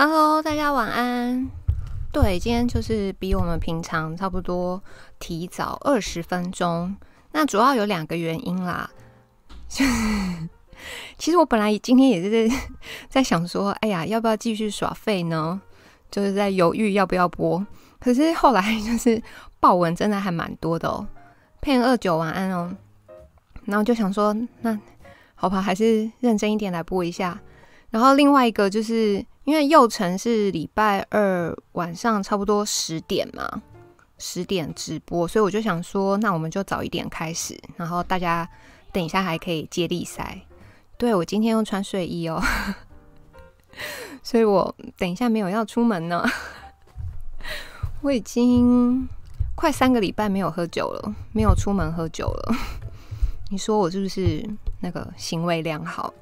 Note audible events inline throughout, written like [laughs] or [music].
Hello，大家晚安。对，今天就是比我们平常差不多提早二十分钟。那主要有两个原因啦。[laughs] 其实我本来今天也是 [laughs] 在想说，哎呀，要不要继续耍废呢？就是在犹豫要不要播。可是后来就是爆文真的还蛮多的哦。佩恩二九晚安哦。然后就想说，那好吧，还是认真一点来播一下。然后另外一个就是因为幼成是礼拜二晚上差不多十点嘛，十点直播，所以我就想说，那我们就早一点开始，然后大家等一下还可以接力赛。对，我今天又穿睡衣哦，[laughs] 所以我等一下没有要出门呢。我已经快三个礼拜没有喝酒了，没有出门喝酒了。[laughs] 你说我是不是那个行为良好？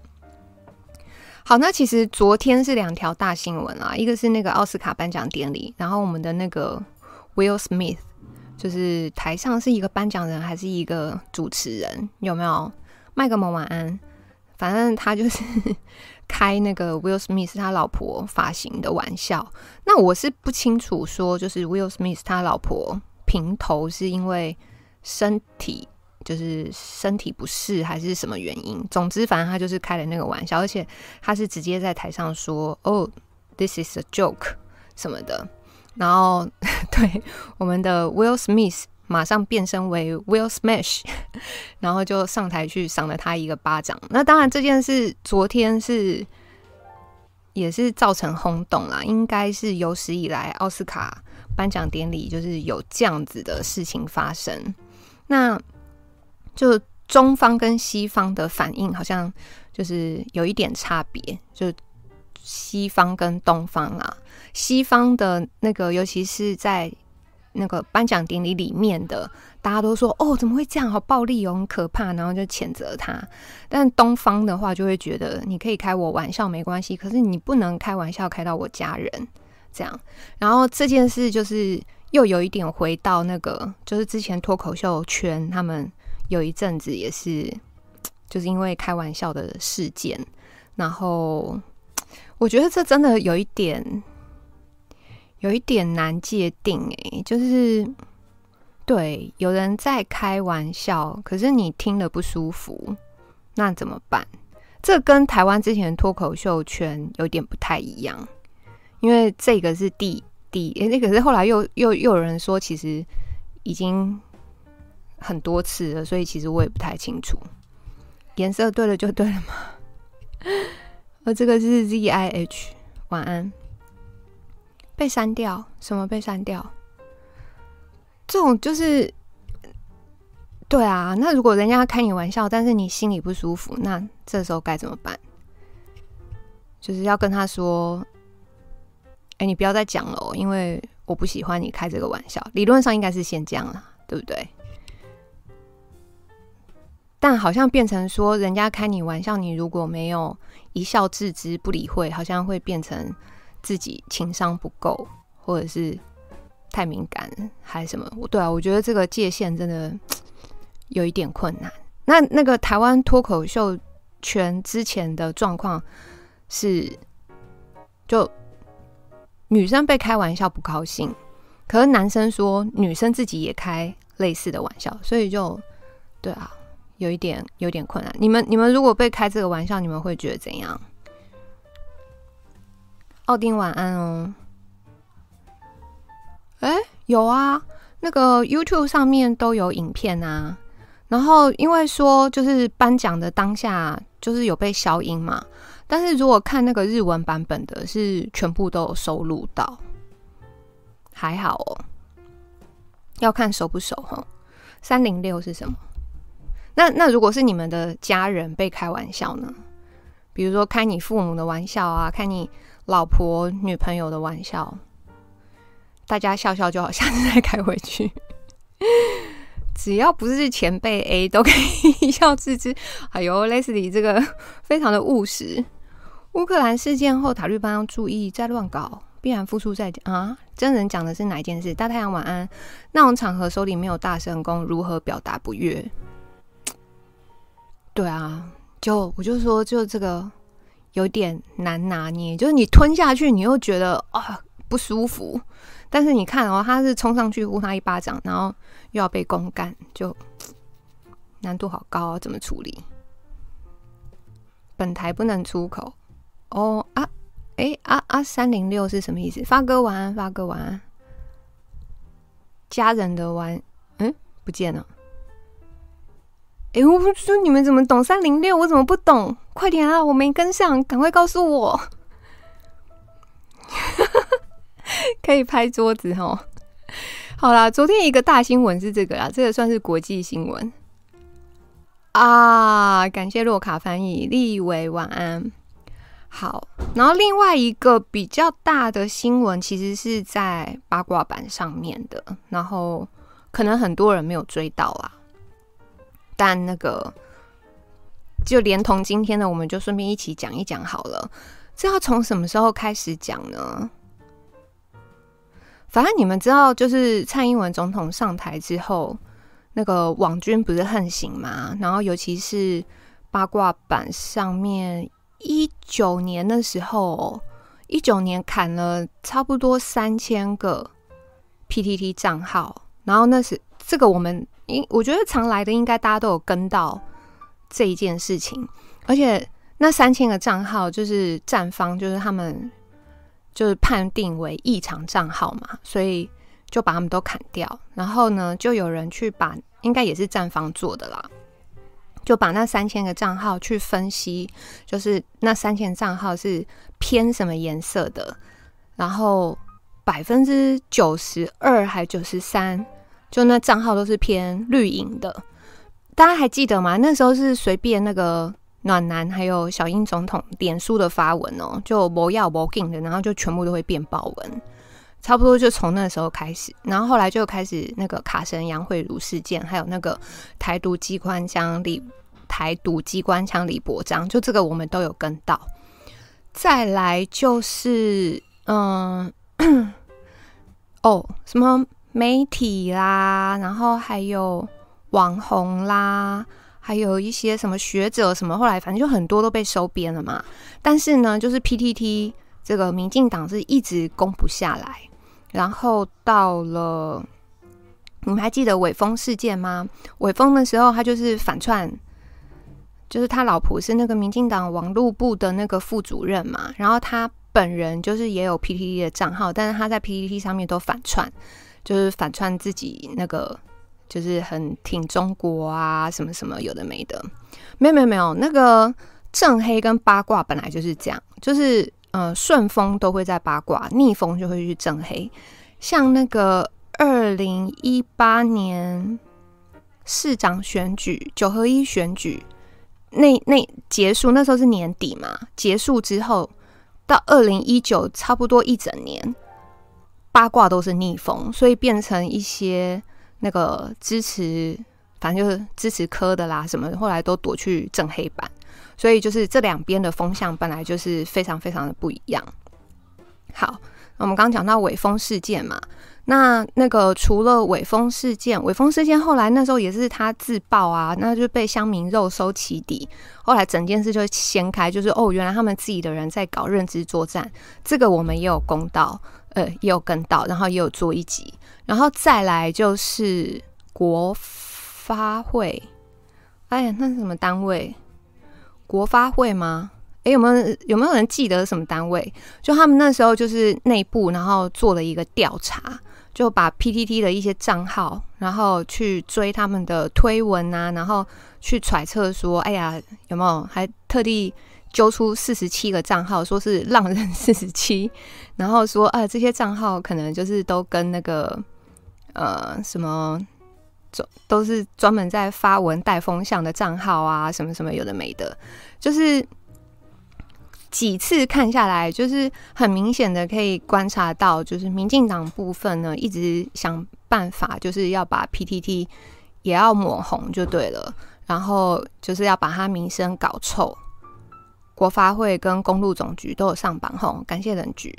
好，那其实昨天是两条大新闻啊，一个是那个奥斯卡颁奖典礼，然后我们的那个 Will Smith 就是台上是一个颁奖人还是一个主持人？有没有？麦克蒙晚安，反正他就是 [laughs] 开那个 Will Smith 他老婆发型的玩笑。那我是不清楚说，就是 Will Smith 他老婆平头是因为身体。就是身体不适还是什么原因？总之，反正他就是开了那个玩笑，而且他是直接在台上说：“哦，this is a joke 什么的。”然后，[laughs] 对我们的 Will Smith 马上变身为 Will Smash，[laughs] 然后就上台去赏了他一个巴掌。那当然，这件事昨天是也是造成轰动啦，应该是有史以来奥斯卡颁奖典礼就是有这样子的事情发生。那就中方跟西方的反应好像就是有一点差别，就西方跟东方啊，西方的那个尤其是在那个颁奖典礼里面的，大家都说哦，怎么会这样，好暴力哦，很可怕，然后就谴责他。但东方的话就会觉得你可以开我玩笑没关系，可是你不能开玩笑开到我家人这样。然后这件事就是又有一点回到那个，就是之前脱口秀圈他们。有一阵子也是，[tsk] 就是因为开玩笑的事件，然后我觉得这真的有一点，有一点难界定诶，就是对，有人在开玩笑，可是你听了不舒服，那怎么办？这跟台湾之前脱口秀圈有点不太一样，因为这个是第第，那可是后来又又又有人说，其实已经。很多次了，所以其实我也不太清楚。颜色对了就对了嘛。[laughs] 而这个是 Z I H，晚安。被删掉？什么被删掉？这种就是，对啊。那如果人家开你玩笑，但是你心里不舒服，那这时候该怎么办？就是要跟他说：“哎，你不要再讲了，因为我不喜欢你开这个玩笑。”理论上应该是先这样了，对不对？但好像变成说，人家开你玩笑，你如果没有一笑置之不理会，好像会变成自己情商不够，或者是太敏感，还是什么？对啊，我觉得这个界限真的有一点困难。那那个台湾脱口秀圈之前的状况是，就女生被开玩笑不高兴，可是男生说女生自己也开类似的玩笑，所以就对啊。有一点有点困难。你们你们如果被开这个玩笑，你们会觉得怎样？奥丁晚安哦。哎，有啊，那个 YouTube 上面都有影片啊。然后因为说就是颁奖的当下就是有被消音嘛，但是如果看那个日文版本的，是全部都有收录到，还好哦。要看熟不熟哈。三零六是什么？那那如果是你们的家人被开玩笑呢？比如说开你父母的玩笑啊，开你老婆女朋友的玩笑，大家笑笑就好，下次再开回去。[laughs] 只要不是前辈 A，都可以一笑置之。哎呦，Leslie 这个非常的务实。乌克兰事件后，塔利班要注意，再乱搞必然付出代价啊！真人讲的是哪一件事？大太阳晚安。那种场合手里没有大神功，如何表达不悦？对啊，就我就说，就这个有点难拿捏，就是你吞下去，你又觉得啊不舒服，但是你看哦，他是冲上去呼他一巴掌，然后又要被公干，就难度好高啊，怎么处理？本台不能出口哦啊，诶啊啊三零六是什么意思？发哥晚安，发哥晚安，家人的晚，嗯，不见了。哎，我说你们怎么懂三零六，我怎么不懂？快点啊，我没跟上，赶快告诉我。[laughs] 可以拍桌子哦。好啦，昨天一个大新闻是这个啦，这个算是国际新闻啊。感谢洛卡翻译，立伟晚安。好，然后另外一个比较大的新闻，其实是在八卦版上面的，然后可能很多人没有追到啊。但那个，就连同今天的，我们就顺便一起讲一讲好了。这要从什么时候开始讲呢？反正你们知道，就是蔡英文总统上台之后，那个网军不是横行嘛？然后尤其是八卦版上面，一九年的时候，一九年砍了差不多三千个 PTT 账号，然后那是这个我们。因我觉得常来的应该大家都有跟到这一件事情，而且那三千个账号就是站方，就是他们就是判定为异常账号嘛，所以就把他们都砍掉。然后呢，就有人去把，应该也是站方做的啦，就把那三千个账号去分析，就是那三千账号是偏什么颜色的，然后百分之九十二还九十三。就那账号都是偏绿营的，大家还记得吗？那时候是随便那个暖男还有小英总统脸书的发文哦，就不要不进的，然后就全部都会变爆文，差不多就从那时候开始，然后后来就开始那个卡神杨慧如事件，还有那个台独机关枪李台独机关枪李伯章，就这个我们都有跟到。再来就是嗯，[coughs] 哦什么？媒体啦，然后还有网红啦，还有一些什么学者什么，后来反正就很多都被收编了嘛。但是呢，就是 PTT 这个民进党是一直攻不下来。然后到了，你们还记得伟峰事件吗？伟峰的时候，他就是反串，就是他老婆是那个民进党网络部的那个副主任嘛。然后他本人就是也有 PTT 的账号，但是他在 PTT 上面都反串。就是反串自己那个，就是很挺中国啊，什么什么有的没的，没有没有没有，那个正黑跟八卦本来就是这样，就是呃顺风都会在八卦，逆风就会去正黑。像那个二零一八年市长选举九合一选举那那结束，那时候是年底嘛，结束之后到二零一九差不多一整年。八卦都是逆风，所以变成一些那个支持，反正就是支持科的啦，什么后来都躲去正黑板，所以就是这两边的风向本来就是非常非常的不一样。好，我们刚讲到尾风事件嘛，那那个除了尾风事件，尾风事件后来那时候也是他自爆啊，那就被乡民肉收起底，后来整件事就掀开，就是哦，原来他们自己的人在搞认知作战，这个我们也有公道。呃，也有跟到，然后也有做一集，然后再来就是国发会，哎呀，那是什么单位？国发会吗？哎，有没有有没有人记得什么单位？就他们那时候就是内部，然后做了一个调查，就把 PTT 的一些账号，然后去追他们的推文啊，然后去揣测说，哎呀，有没有还特地。揪出四十七个账号，说是浪人 [laughs] 四十七，然后说啊，这些账号可能就是都跟那个呃什么，都是专门在发文带风向的账号啊，什么什么有的没的，就是几次看下来，就是很明显的可以观察到，就是民进党部分呢一直想办法，就是要把 PTT 也要抹红就对了，然后就是要把他名声搞臭。国发会跟公路总局都有上榜吼，感谢人局，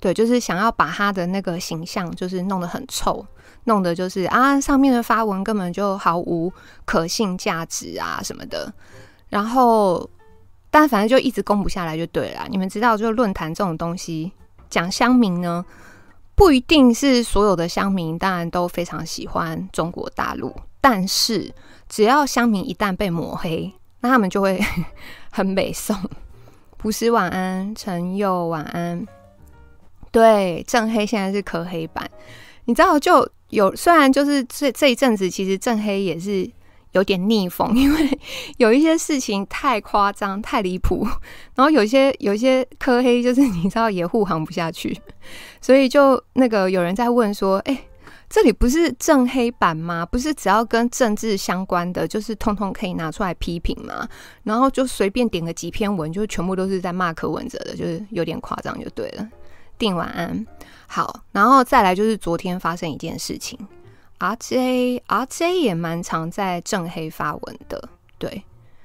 对，就是想要把他的那个形象就是弄得很臭，弄得就是啊上面的发文根本就毫无可信价值啊什么的。然后但反正就一直攻不下来就对了。你们知道，就论坛这种东西，讲乡民呢，不一定是所有的乡民，当然都非常喜欢中国大陆。但是只要乡民一旦被抹黑，那他们就会 [laughs] 很美颂。[laughs] 不是晚安，陈佑晚安。对，正黑现在是柯黑版，你知道就有，虽然就是这这一阵子，其实正黑也是有点逆风，[laughs] 因为有一些事情太夸张、太离谱，然后有些有一些柯黑就是你知道也护航不下去，所以就那个有人在问说，哎、这里不是正黑版吗？不是只要跟政治相关的，就是通通可以拿出来批评吗？然后就随便点个几篇文，就全部都是在骂柯文哲的，就是有点夸张，就对了。定晚安，好，然后再来就是昨天发生一件事情，RJ RJ 也蛮常在正黑发文的，对，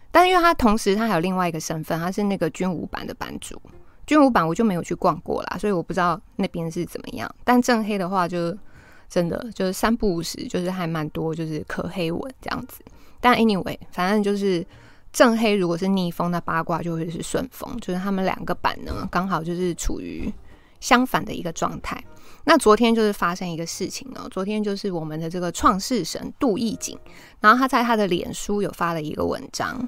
但因为他同时他还有另外一个身份，他是那个军武版的版主，军武版我就没有去逛过啦，所以我不知道那边是怎么样。但正黑的话就，就真的就是三不五时，就是还蛮多，就是可黑文这样子。但 anyway，反正就是正黑如果是逆风，那八卦就会是顺风，就是他们两个版呢，刚好就是处于。相反的一个状态。那昨天就是发生一个事情哦，昨天就是我们的这个创世神杜奕景，然后他在他的脸书有发了一个文章。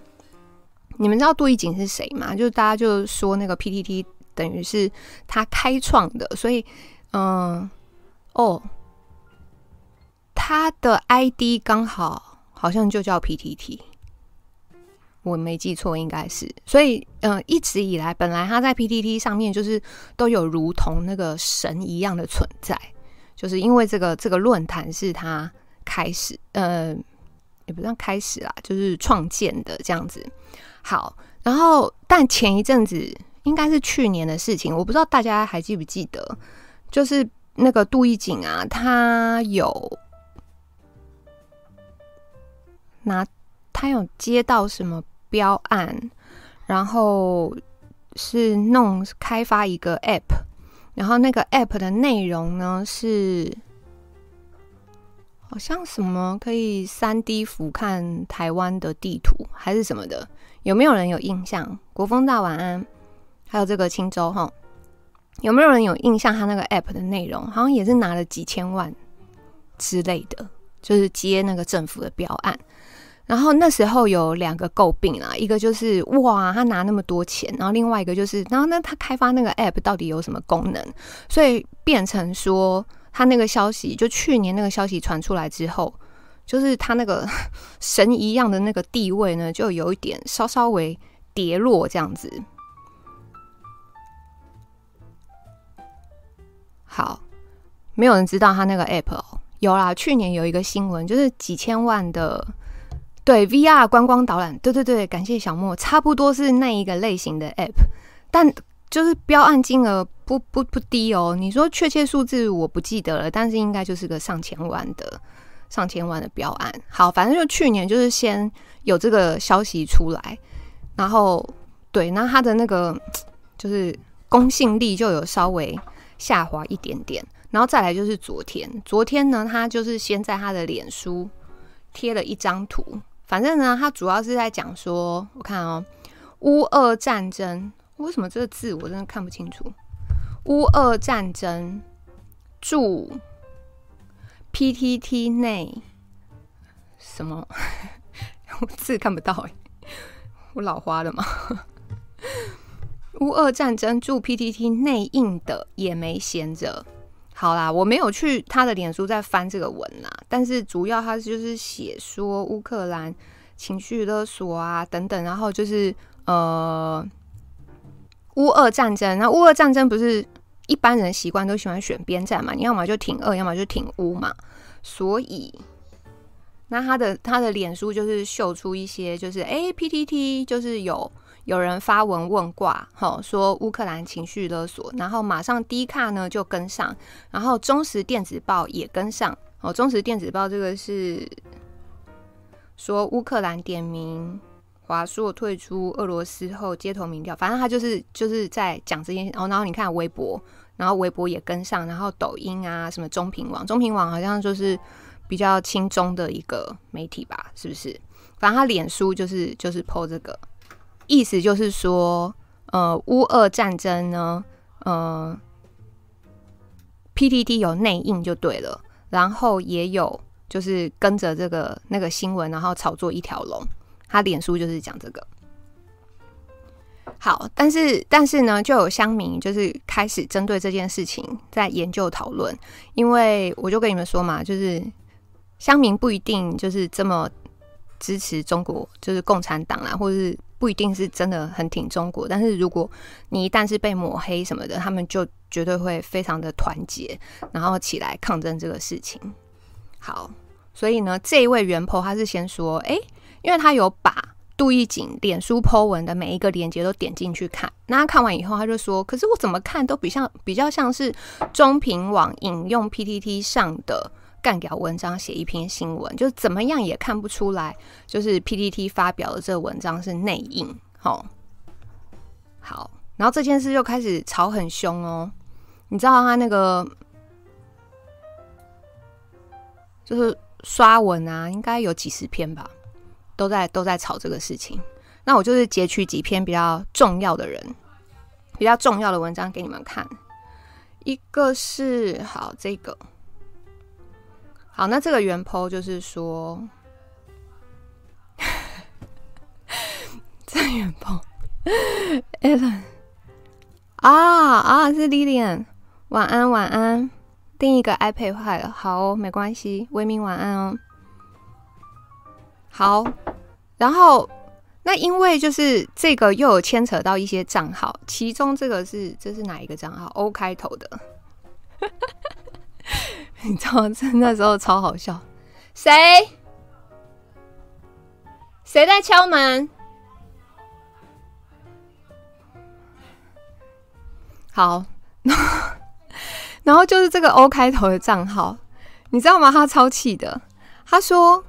你们知道杜奕景是谁吗？就是大家就说那个 PTT 等于是他开创的，所以嗯哦，他的 ID 刚好好像就叫 PTT。我没记错，应该是，所以，嗯、呃，一直以来，本来他在 PTT 上面就是都有如同那个神一样的存在，就是因为这个这个论坛是他开始，呃，也不算开始啦，就是创建的这样子。好，然后，但前一阵子应该是去年的事情，我不知道大家还记不记得，就是那个杜奕景啊，他有拿，他有接到什么？标案，然后是弄开发一个 App，然后那个 App 的内容呢是好像什么可以三 D 俯瞰台湾的地图还是什么的，有没有人有印象？国风大晚安，还有这个青州哈，有没有人有印象？他那个 App 的内容好像也是拿了几千万之类的，就是接那个政府的标案。然后那时候有两个诟病啦，一个就是哇，他拿那么多钱，然后另外一个就是，然后那他开发那个 app 到底有什么功能？所以变成说他那个消息，就去年那个消息传出来之后，就是他那个 [laughs] 神一样的那个地位呢，就有一点稍稍微跌落这样子。好，没有人知道他那个 app 哦，有啦，去年有一个新闻，就是几千万的。对 VR 观光导览，对对对，感谢小莫，差不多是那一个类型的 App，但就是标案金额不不不低哦。你说确切数字我不记得了，但是应该就是个上千万的上千万的标案。好，反正就去年就是先有这个消息出来，然后对，那他的那个就是公信力就有稍微下滑一点点，然后再来就是昨天，昨天呢，他就是先在他的脸书贴了一张图。反正呢，他主要是在讲说，我看哦，乌俄战争，为什么这个字我真的看不清楚？乌俄战争驻 PTT 内什么？[laughs] 我字看不到哎，我老花了吗？乌俄战争驻 PTT 内应的也没闲着。好啦，我没有去他的脸书在翻这个文啦，但是主要他就是写说乌克兰情绪勒索啊等等，然后就是呃乌俄战争，那乌俄战争不是一般人习惯都喜欢选边站嘛？你要么就挺俄，要么就挺乌嘛，所以那他的他的脸书就是秀出一些就是哎 PTT 就是有。有人发文问卦，吼说乌克兰情绪勒索，然后马上低卡呢就跟上，然后中时电子报也跟上，哦，中时电子报这个是说乌克兰点名华硕退出俄罗斯后街头民调，反正他就是就是在讲这件，哦，然后你看微博，然后微博也跟上，然后抖音啊什么中评网，中评网好像就是比较亲中的一个媒体吧，是不是？反正他脸书就是就是 po 这个。意思就是说，呃，乌俄战争呢，呃，PTT 有内应就对了，然后也有就是跟着这个那个新闻，然后炒作一条龙。他脸书就是讲这个。好，但是但是呢，就有乡民就是开始针对这件事情在研究讨论，因为我就跟你们说嘛，就是乡民不一定就是这么支持中国，就是共产党啦，或是。不一定是真的很挺中国，但是如果你一旦是被抹黑什么的，他们就绝对会非常的团结，然后起来抗争这个事情。好，所以呢，这一位原 po 他是先说，哎、因为他有把杜奕景脸书 po 文的每一个链接都点进去看，那他看完以后，他就说，可是我怎么看都比较比较像是中评网引用 PTT 上的。干掉文章写一篇新闻，就怎么样也看不出来，就是 PPT 发表的这个文章是内应。好，好，然后这件事就开始吵很凶哦。你知道他那个就是刷文啊，应该有几十篇吧，都在都在吵这个事情。那我就是截取几篇比较重要的人、比较重要的文章给你们看。一个是好这个。好，那这个原 po 就是说，这原 po，Allen [laughs] 啊啊，是 Lilian，晚安晚安，另一个 iPad 坏了，好哦，没关系，维明晚安哦。好，然后那因为就是这个又有牵扯到一些账号，其中这个是这是哪一个账号？O 开头的。[laughs] 你知道，真那时候超好笑。谁？谁在敲门？好，然后就是这个 O 开头的账号，你知道吗？他超气的。他说：“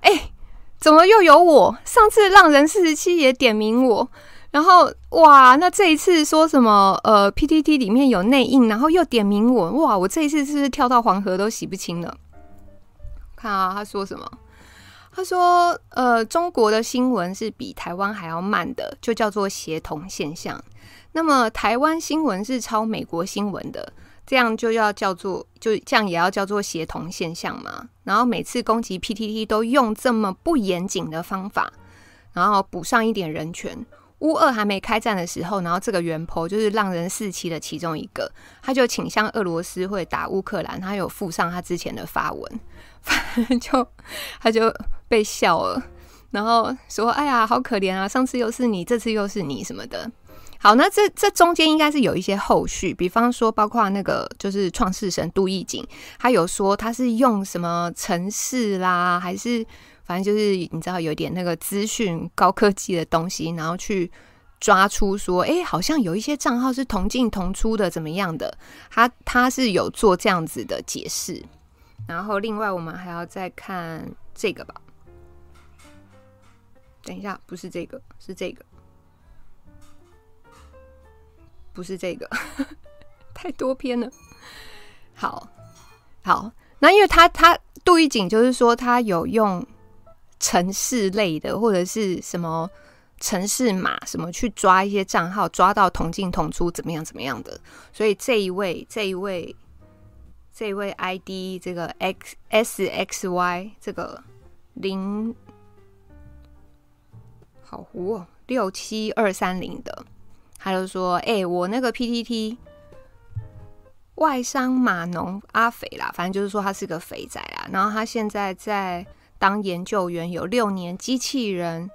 哎、怎么又有我？上次浪人四十七也点名我。”然后哇，那这一次说什么？呃，PTT 里面有内应，然后又点名我，哇，我这一次是不是跳到黄河都洗不清了？看啊，他说什么？他说，呃，中国的新闻是比台湾还要慢的，就叫做协同现象。那么台湾新闻是抄美国新闻的，这样就要叫做，就这样也要叫做协同现象嘛？然后每次攻击 PTT 都用这么不严谨的方法，然后补上一点人权。乌俄还没开战的时候，然后这个原 po 就是浪人四七的其中一个，他就倾向俄罗斯会打乌克兰，他有附上他之前的发文，[laughs] 反正就他就被笑了，然后说：“哎呀，好可怜啊！上次又是你，这次又是你什么的。”好，那这这中间应该是有一些后续，比方说包括那个就是创世神杜义景，他有说他是用什么城市啦，还是？反正就是你知道有点那个资讯高科技的东西，然后去抓出说，哎、好像有一些账号是同进同出的，怎么样的？他他是有做这样子的解释。然后另外我们还要再看这个吧。等一下，不是这个，是这个，不是这个，[laughs] 太多篇了。好，好，那因为他他杜一景就是说他有用。城市类的或者是什么城市码什么去抓一些账号，抓到同进同出怎么样怎么样的，所以这一位这一位这一位 ID 这个 X S X Y 这个零好糊哦六七二三零的，他就说：“哎、我那个 PTT 外商码农阿肥啦，反正就是说他是个肥仔啊，然后他现在在。”当研究员有六年机器人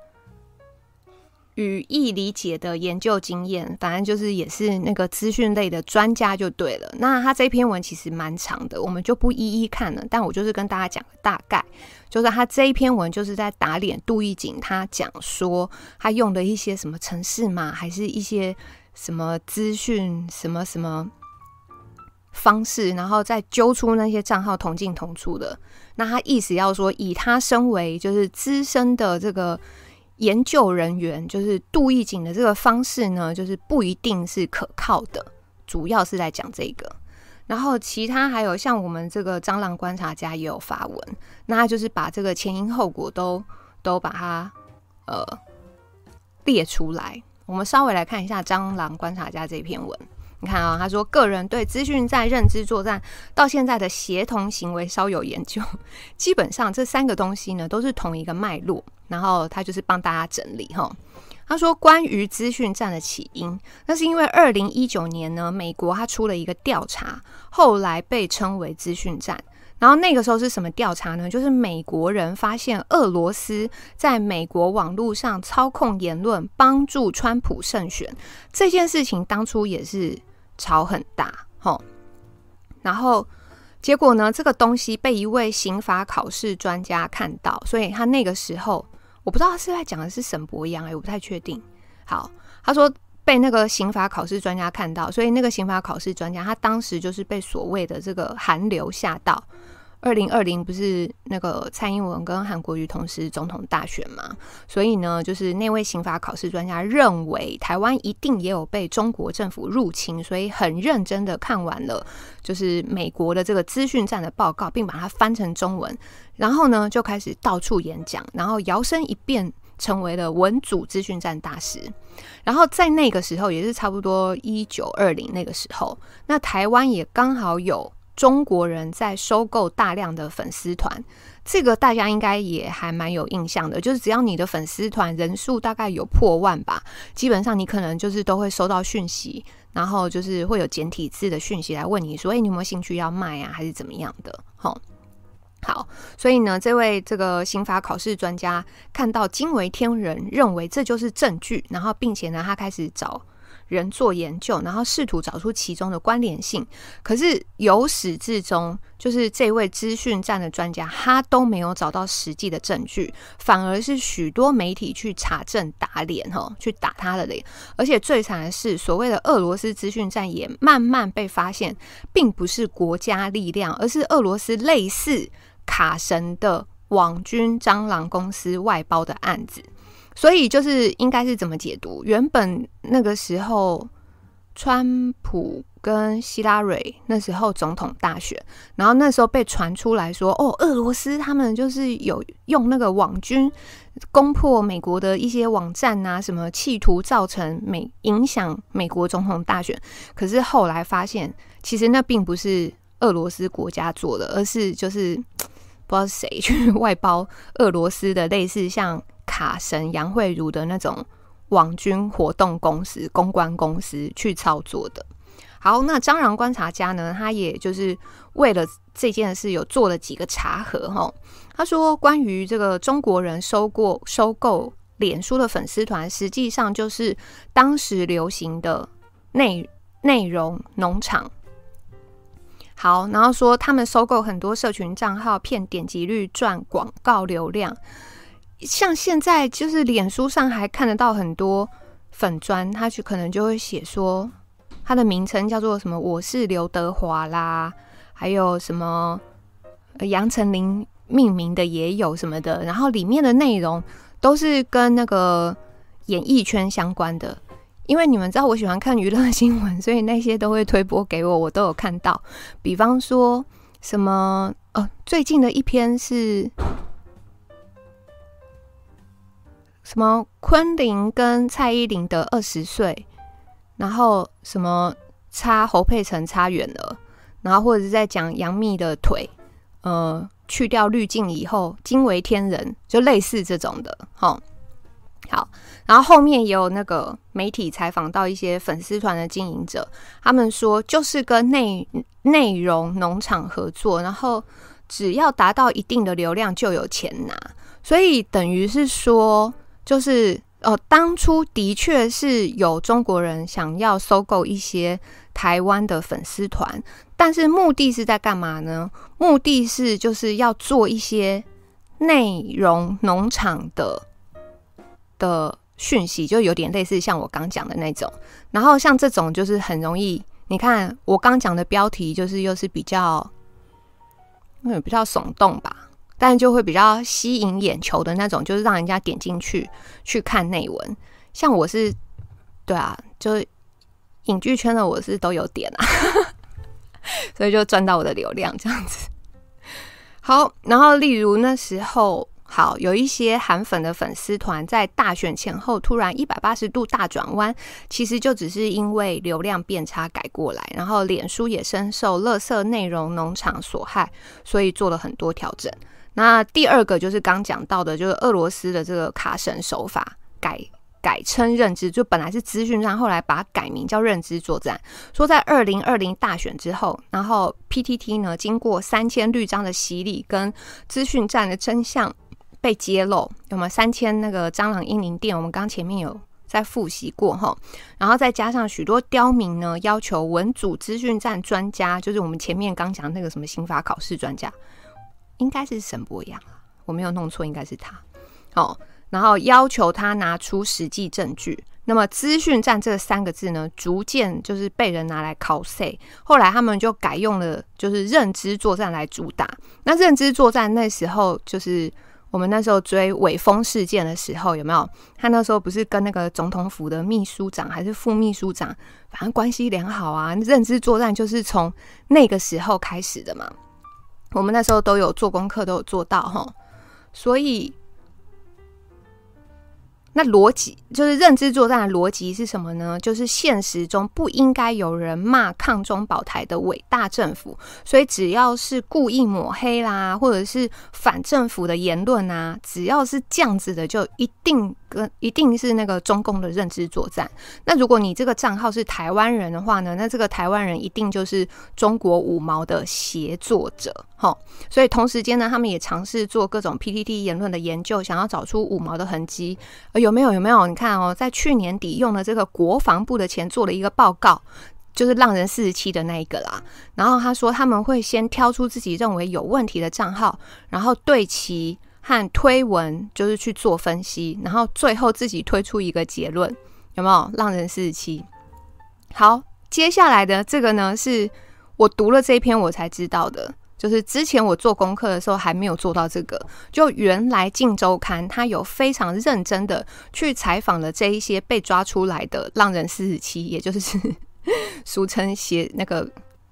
语义理解的研究经验，反正就是也是那个资讯类的专家就对了。那他这篇文其实蛮长的，我们就不一一看了。但我就是跟大家讲个大概，就是他这一篇文就是在打脸杜奕景，他讲说他用的一些什么程式嘛，还是一些什么资讯什么什么方式，然后再揪出那些账号同进同出的。那他意思要说，以他身为就是资深的这个研究人员，就是杜义景的这个方式呢，就是不一定是可靠的。主要是在讲这个，然后其他还有像我们这个蟑螂观察家也有发文，那他就是把这个前因后果都都把它呃列出来。我们稍微来看一下《蟑螂观察家》这篇文。你看啊，他说个人对资讯战、认知作战到现在的协同行为稍有研究，基本上这三个东西呢都是同一个脉络。然后他就是帮大家整理哈。他说关于资讯战的起因，那是因为二零一九年呢，美国他出了一个调查，后来被称为资讯战。然后那个时候是什么调查呢？就是美国人发现俄罗斯在美国网络上操控言论，帮助川普胜选这件事情，当初也是。吵很大，吼，然后结果呢？这个东西被一位刑法考试专家看到，所以他那个时候我不知道他是在讲的是沈伯洋，哎，我不太确定。好，他说被那个刑法考试专家看到，所以那个刑法考试专家他当时就是被所谓的这个寒流吓到。二零二零不是那个蔡英文跟韩国瑜同时总统大选嘛？所以呢，就是那位刑法考试专家认为台湾一定也有被中国政府入侵，所以很认真的看完了就是美国的这个资讯战的报告，并把它翻成中文，然后呢就开始到处演讲，然后摇身一变成为了文组资讯战大师。然后在那个时候，也是差不多一九二零那个时候，那台湾也刚好有。中国人在收购大量的粉丝团，这个大家应该也还蛮有印象的。就是只要你的粉丝团人数大概有破万吧，基本上你可能就是都会收到讯息，然后就是会有简体字的讯息来问你说：“哎，你有没有兴趣要卖啊？还是怎么样的？”好，好，所以呢，这位这个刑法考试专家看到惊为天人，认为这就是证据，然后并且呢，他开始找。人做研究，然后试图找出其中的关联性。可是由始至终，就是这位资讯战的专家，他都没有找到实际的证据，反而是许多媒体去查证打脸，哈，去打他的脸。而且最惨的是，所谓的俄罗斯资讯战也慢慢被发现，并不是国家力量，而是俄罗斯类似卡神的网军蟑螂公司外包的案子。所以就是应该是怎么解读？原本那个时候，川普跟希拉蕊那时候总统大选，然后那时候被传出来说，哦，俄罗斯他们就是有用那个网军攻破美国的一些网站啊，什么企图造成美影响美国总统大选。可是后来发现，其实那并不是俄罗斯国家做的，而是就是 [tsk] 不知道是谁去 [laughs] 外包俄罗斯的类似像。卡神杨慧如的那种网军活动公司、公关公司去操作的。好，那蟑螂观察家呢？他也就是为了这件事有做了几个查核哈。他说，关于这个中国人收过收购脸书的粉丝团，实际上就是当时流行的内内容农场。好，然后说他们收购很多社群账号，骗点击率，赚广告流量。像现在就是脸书上还看得到很多粉砖，他就可能就会写说他的名称叫做什么“我是刘德华”啦，还有什么杨丞琳命名的也有什么的，然后里面的内容都是跟那个演艺圈相关的。因为你们知道我喜欢看娱乐新闻，所以那些都会推播给我，我都有看到。比方说什么哦，最近的一篇是。什么昆凌跟蔡依林的二十岁，然后什么差侯佩岑差远了，然后或者是在讲杨幂的腿，呃，去掉滤镜以后惊为天人，就类似这种的，齁。好，然后后面也有那个媒体采访到一些粉丝团的经营者，他们说就是跟内内容农场合作，然后只要达到一定的流量就有钱拿，所以等于是说。就是哦，当初的确是有中国人想要收购一些台湾的粉丝团，但是目的是在干嘛呢？目的是就是要做一些内容农场的的讯息，就有点类似像我刚讲的那种。然后像这种就是很容易，你看我刚讲的标题就是又是比较，嗯，比较耸动吧。但就会比较吸引眼球的那种，就是让人家点进去去看内文。像我是，对啊，就影剧圈的我是都有点啊，[laughs] 所以就赚到我的流量这样子。好，然后例如那时候好，有一些韩粉的粉丝团在大选前后突然一百八十度大转弯，其实就只是因为流量变差改过来，然后脸书也深受垃圾内容农场所害，所以做了很多调整。那第二个就是刚讲到的，就是俄罗斯的这个卡神手法改改称认知，就本来是资讯战，后来把它改名叫认知作战。说在二零二零大选之后，然后 PTT 呢经过三千绿章的洗礼跟资讯战的真相。被揭露，有没有三千那个蟑螂英灵殿？我们刚前面有在复习过哈，然后再加上许多刁民呢，要求文组资讯战专家，就是我们前面刚讲那个什么刑法考试专家，应该是沈博洋，我没有弄错，应该是他。哦，然后要求他拿出实际证据。那么资讯战这三个字呢，逐渐就是被人拿来考试。后来他们就改用了，就是认知作战来主打。那认知作战那时候就是。我们那时候追微风事件的时候，有没有？他那时候不是跟那个总统府的秘书长还是副秘书长，反正关系良好啊。认知作战就是从那个时候开始的嘛。我们那时候都有做功课，都有做到哈。所以。那逻辑就是认知作战的逻辑是什么呢？就是现实中不应该有人骂抗中保台的伟大政府，所以只要是故意抹黑啦，或者是反政府的言论啊，只要是这样子的，就一定跟一定是那个中共的认知作战。那如果你这个账号是台湾人的话呢，那这个台湾人一定就是中国五毛的协作者。好，所以同时间呢，他们也尝试做各种 PTT 言论的研究，想要找出五毛的痕迹。呃，有没有？有没有？你看哦，在去年底用了这个国防部的钱做了一个报告，就是浪人四十七的那一个啦。然后他说他们会先挑出自己认为有问题的账号，然后对其和推文就是去做分析，然后最后自己推出一个结论。有没有？浪人四十七。好，接下来的这个呢，是我读了这一篇我才知道的。就是之前我做功课的时候还没有做到这个，就原来《镜周刊》他有非常认真的去采访了这一些被抓出来的浪人四十七，也就是 [laughs] 俗称协那个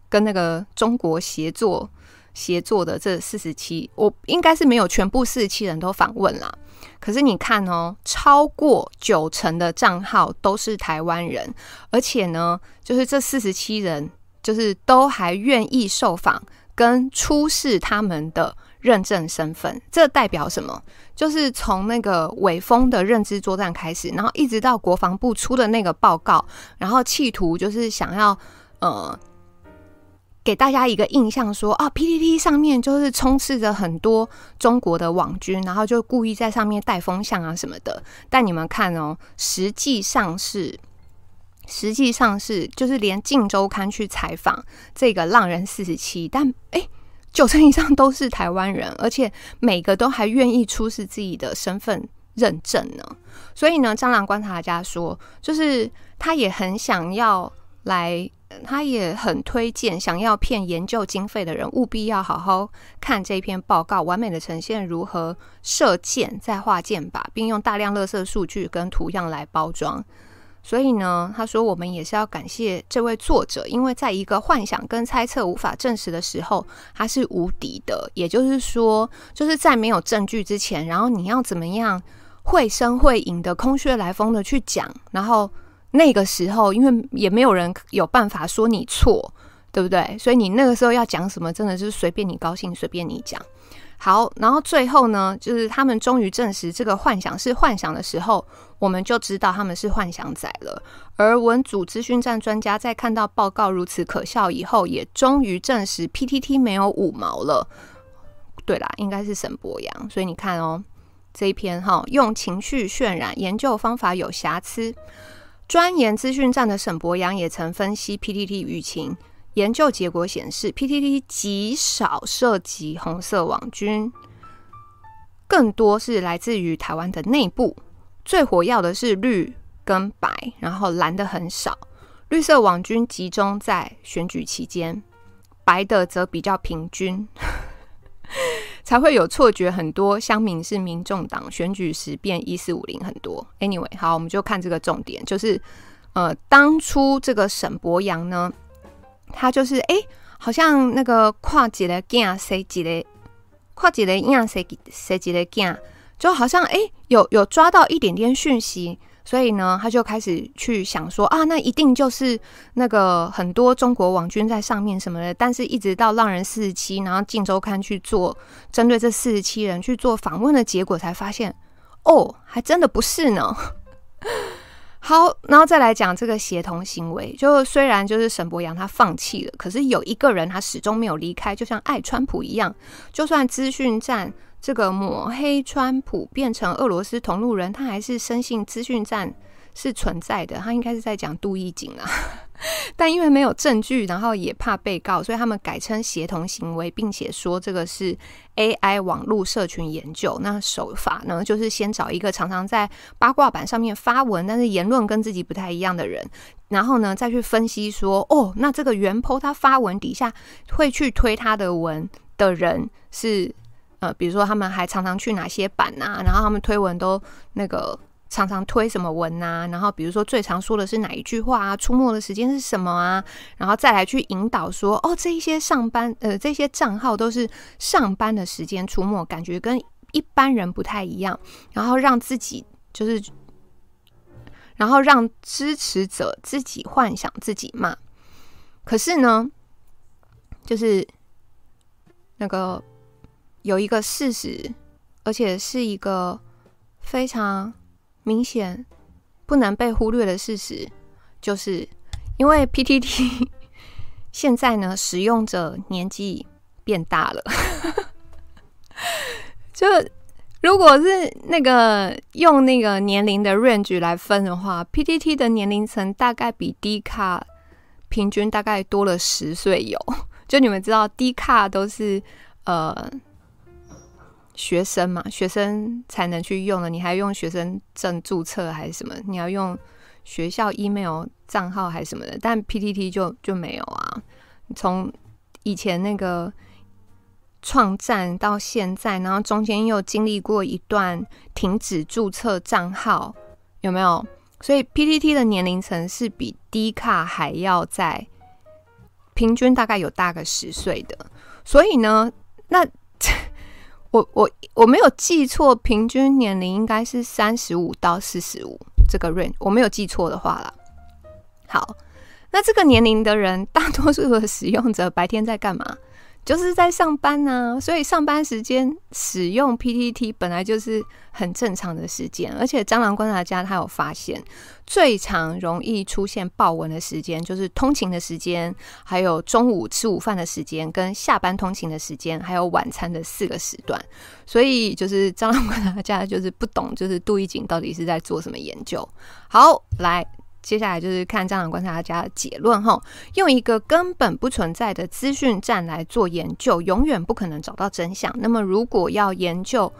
跟那个中国协作协作的这四十七，我应该是没有全部四十七人都访问啦。可是你看哦，超过九成的账号都是台湾人，而且呢，就是这四十七人就是都还愿意受访。跟出示他们的认证身份，这代表什么？就是从那个伪封的认知作战开始，然后一直到国防部出的那个报告，然后企图就是想要呃给大家一个印象说，啊 PPT 上面就是充斥着很多中国的网军，然后就故意在上面带风向啊什么的。但你们看哦，实际上是。实际上是，就是连《镜周刊》去采访这个浪人四十七，但诶，九成以上都是台湾人，而且每个都还愿意出示自己的身份认证呢。所以呢，蟑螂观察家说，就是他也很想要来，他也很推荐想要骗研究经费的人，务必要好好看这篇报告，完美的呈现如何射箭再画箭靶，并用大量垃圾数据跟图样来包装。所以呢，他说我们也是要感谢这位作者，因为在一个幻想跟猜测无法证实的时候，他是无敌的。也就是说，就是在没有证据之前，然后你要怎么样绘声绘影的、空穴来风的去讲，然后那个时候，因为也没有人有办法说你错，对不对？所以你那个时候要讲什么，真的就是随便你高兴，随便你讲。好，然后最后呢，就是他们终于证实这个幻想是幻想的时候，我们就知道他们是幻想仔了。而文组资讯站专家在看到报告如此可笑以后，也终于证实 PTT 没有五毛了。对啦，应该是沈博洋。所以你看哦，这一篇哈，用情绪渲染，研究方法有瑕疵。专研资讯站的沈博洋也曾分析 PTT 舆情。研究结果显示，PTT 极少涉及红色网军，更多是来自于台湾的内部。最火要的是绿跟白，然后蓝的很少。绿色网军集中在选举期间，白的则比较平均，[laughs] 才会有错觉。很多乡民是民众党，选举时变一四五零很多。Anyway，好，我们就看这个重点，就是呃，当初这个沈博阳呢。他就是哎、好像那个跨几个 g a 谁几个跨几类样，谁谁几类样，就好像哎、有有抓到一点点讯息。所以呢，他就开始去想说啊，那一定就是那个很多中国网军在上面什么的。但是，一直到浪人四十七，然后《镜周刊》去做针对这四十七人去做访问的结果，才发现哦，还真的不是呢。好，然后再来讲这个协同行为，就虽然就是沈博洋他放弃了，可是有一个人他始终没有离开，就像爱川普一样，就算资讯站。这个抹黑川普变成俄罗斯同路人，他还是深信资讯战是存在的。他应该是在讲杜奕瑾啊，[laughs] 但因为没有证据，然后也怕被告，所以他们改称协同行为，并且说这个是 AI 网络社群研究。那手法呢，就是先找一个常常在八卦版上面发文，但是言论跟自己不太一样的人，然后呢再去分析说，哦，那这个原 po 他发文底下会去推他的文的人是。呃，比如说他们还常常去哪些版啊？然后他们推文都那个常常推什么文啊？然后比如说最常说的是哪一句话啊？出没的时间是什么啊？然后再来去引导说，哦，这一些上班呃这些账号都是上班的时间出没，感觉跟一般人不太一样。然后让自己就是，然后让支持者自己幻想自己骂。可是呢，就是那个。有一个事实，而且是一个非常明显、不能被忽略的事实，就是因为 PTT [laughs] 现在呢，使用者年纪变大了。[laughs] 就如果是那个用那个年龄的 range 来分的话，PTT 的年龄层大概比 D 卡平均大概多了十岁有。[laughs] 就你们知道，D 卡都是呃。学生嘛，学生才能去用的，你还用学生证注册还是什么？你要用学校 email 账号还是什么的？但 PTT 就就没有啊。从以前那个创站到现在，然后中间又经历过一段停止注册账号，有没有？所以 PTT 的年龄层是比 D 卡还要在平均大概有大个十岁的。所以呢，那。[laughs] 我我我没有记错，平均年龄应该是三十五到四十五这个 range，我没有记错的话啦。好，那这个年龄的人，大多数的使用者白天在干嘛？就是在上班呢、啊，所以上班时间使用 PTT 本来就是很正常的时间，而且蟑螂观察家他有发现，最常容易出现爆文的时间就是通勤的时间，还有中午吃午饭的时间，跟下班通勤的时间，还有晚餐的四个时段。所以就是蟑螂观察家就是不懂，就是杜一景到底是在做什么研究。好，来。接下来就是看蟑螂观察家的结论哈，用一个根本不存在的资讯站来做研究，永远不可能找到真相。那么，如果要研究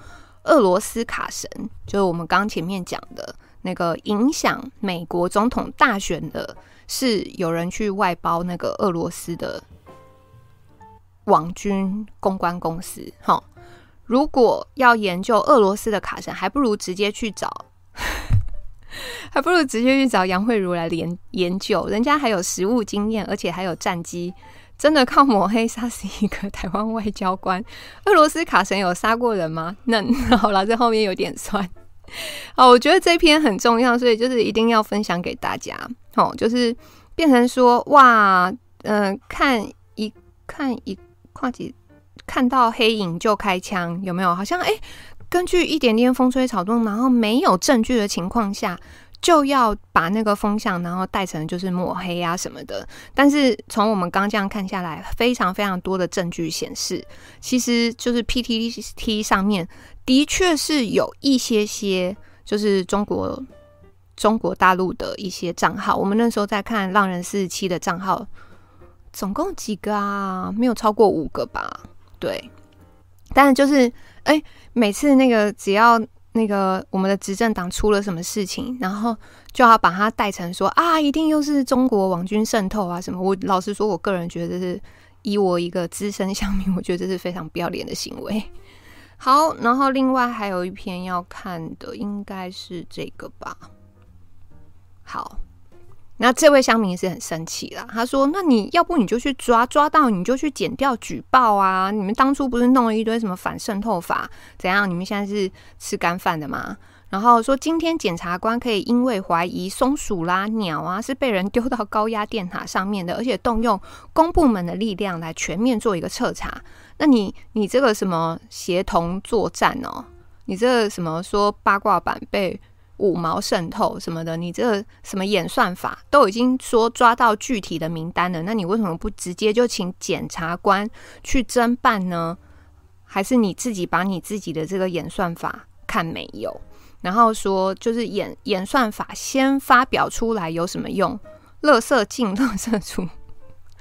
俄罗斯卡神，就是我们刚前面讲的那个影响美国总统大选的，是有人去外包那个俄罗斯的网军公关公司哈。如果要研究俄罗斯的卡神，还不如直接去找。[laughs] 还不如直接去找杨慧如来研研究，人家还有实务经验，而且还有战绩，真的靠抹黑杀死一个台湾外交官。俄罗斯卡神有杀过人吗？那 [laughs] 好了，这后面有点酸。好，我觉得这篇很重要，所以就是一定要分享给大家。好，就是变成说哇，嗯、看一看一跨几看到黑影就开枪，有没有？好像哎。根据一点点风吹草动，然后没有证据的情况下，就要把那个风向，然后带成就是抹黑啊什么的。但是从我们刚这样看下来，非常非常多的证据显示，其实就是 PTT 上面的确是有一些些，就是中国中国大陆的一些账号。我们那时候在看浪人四十七的账号，总共几个啊？没有超过五个吧？对。但是就是，哎、每次那个只要那个我们的执政党出了什么事情，然后就要把它带成说啊，一定又是中国网军渗透啊什么。我老实说，我个人觉得是以我一个资深乡民，我觉得这是非常不要脸的行为。好，然后另外还有一篇要看的，应该是这个吧。好，那这位乡民是很生气啦，他说：“那你要不你就去抓，抓到你就去剪掉举报啊！你们当初不是弄了一堆什么反渗透法，怎样？你们现在是吃干饭的吗？”然后说今天检察官可以因为怀疑松鼠啦、鸟啊是被人丢到高压电塔上面的，而且动用公部门的力量来全面做一个彻查。那你你这个什么协同作战哦？你这个什么说八卦版被？五毛渗透什么的，你这个什么演算法都已经说抓到具体的名单了，那你为什么不直接就请检察官去侦办呢？还是你自己把你自己的这个演算法看没有？然后说就是演演算法先发表出来有什么用？垃圾进，垃圾出。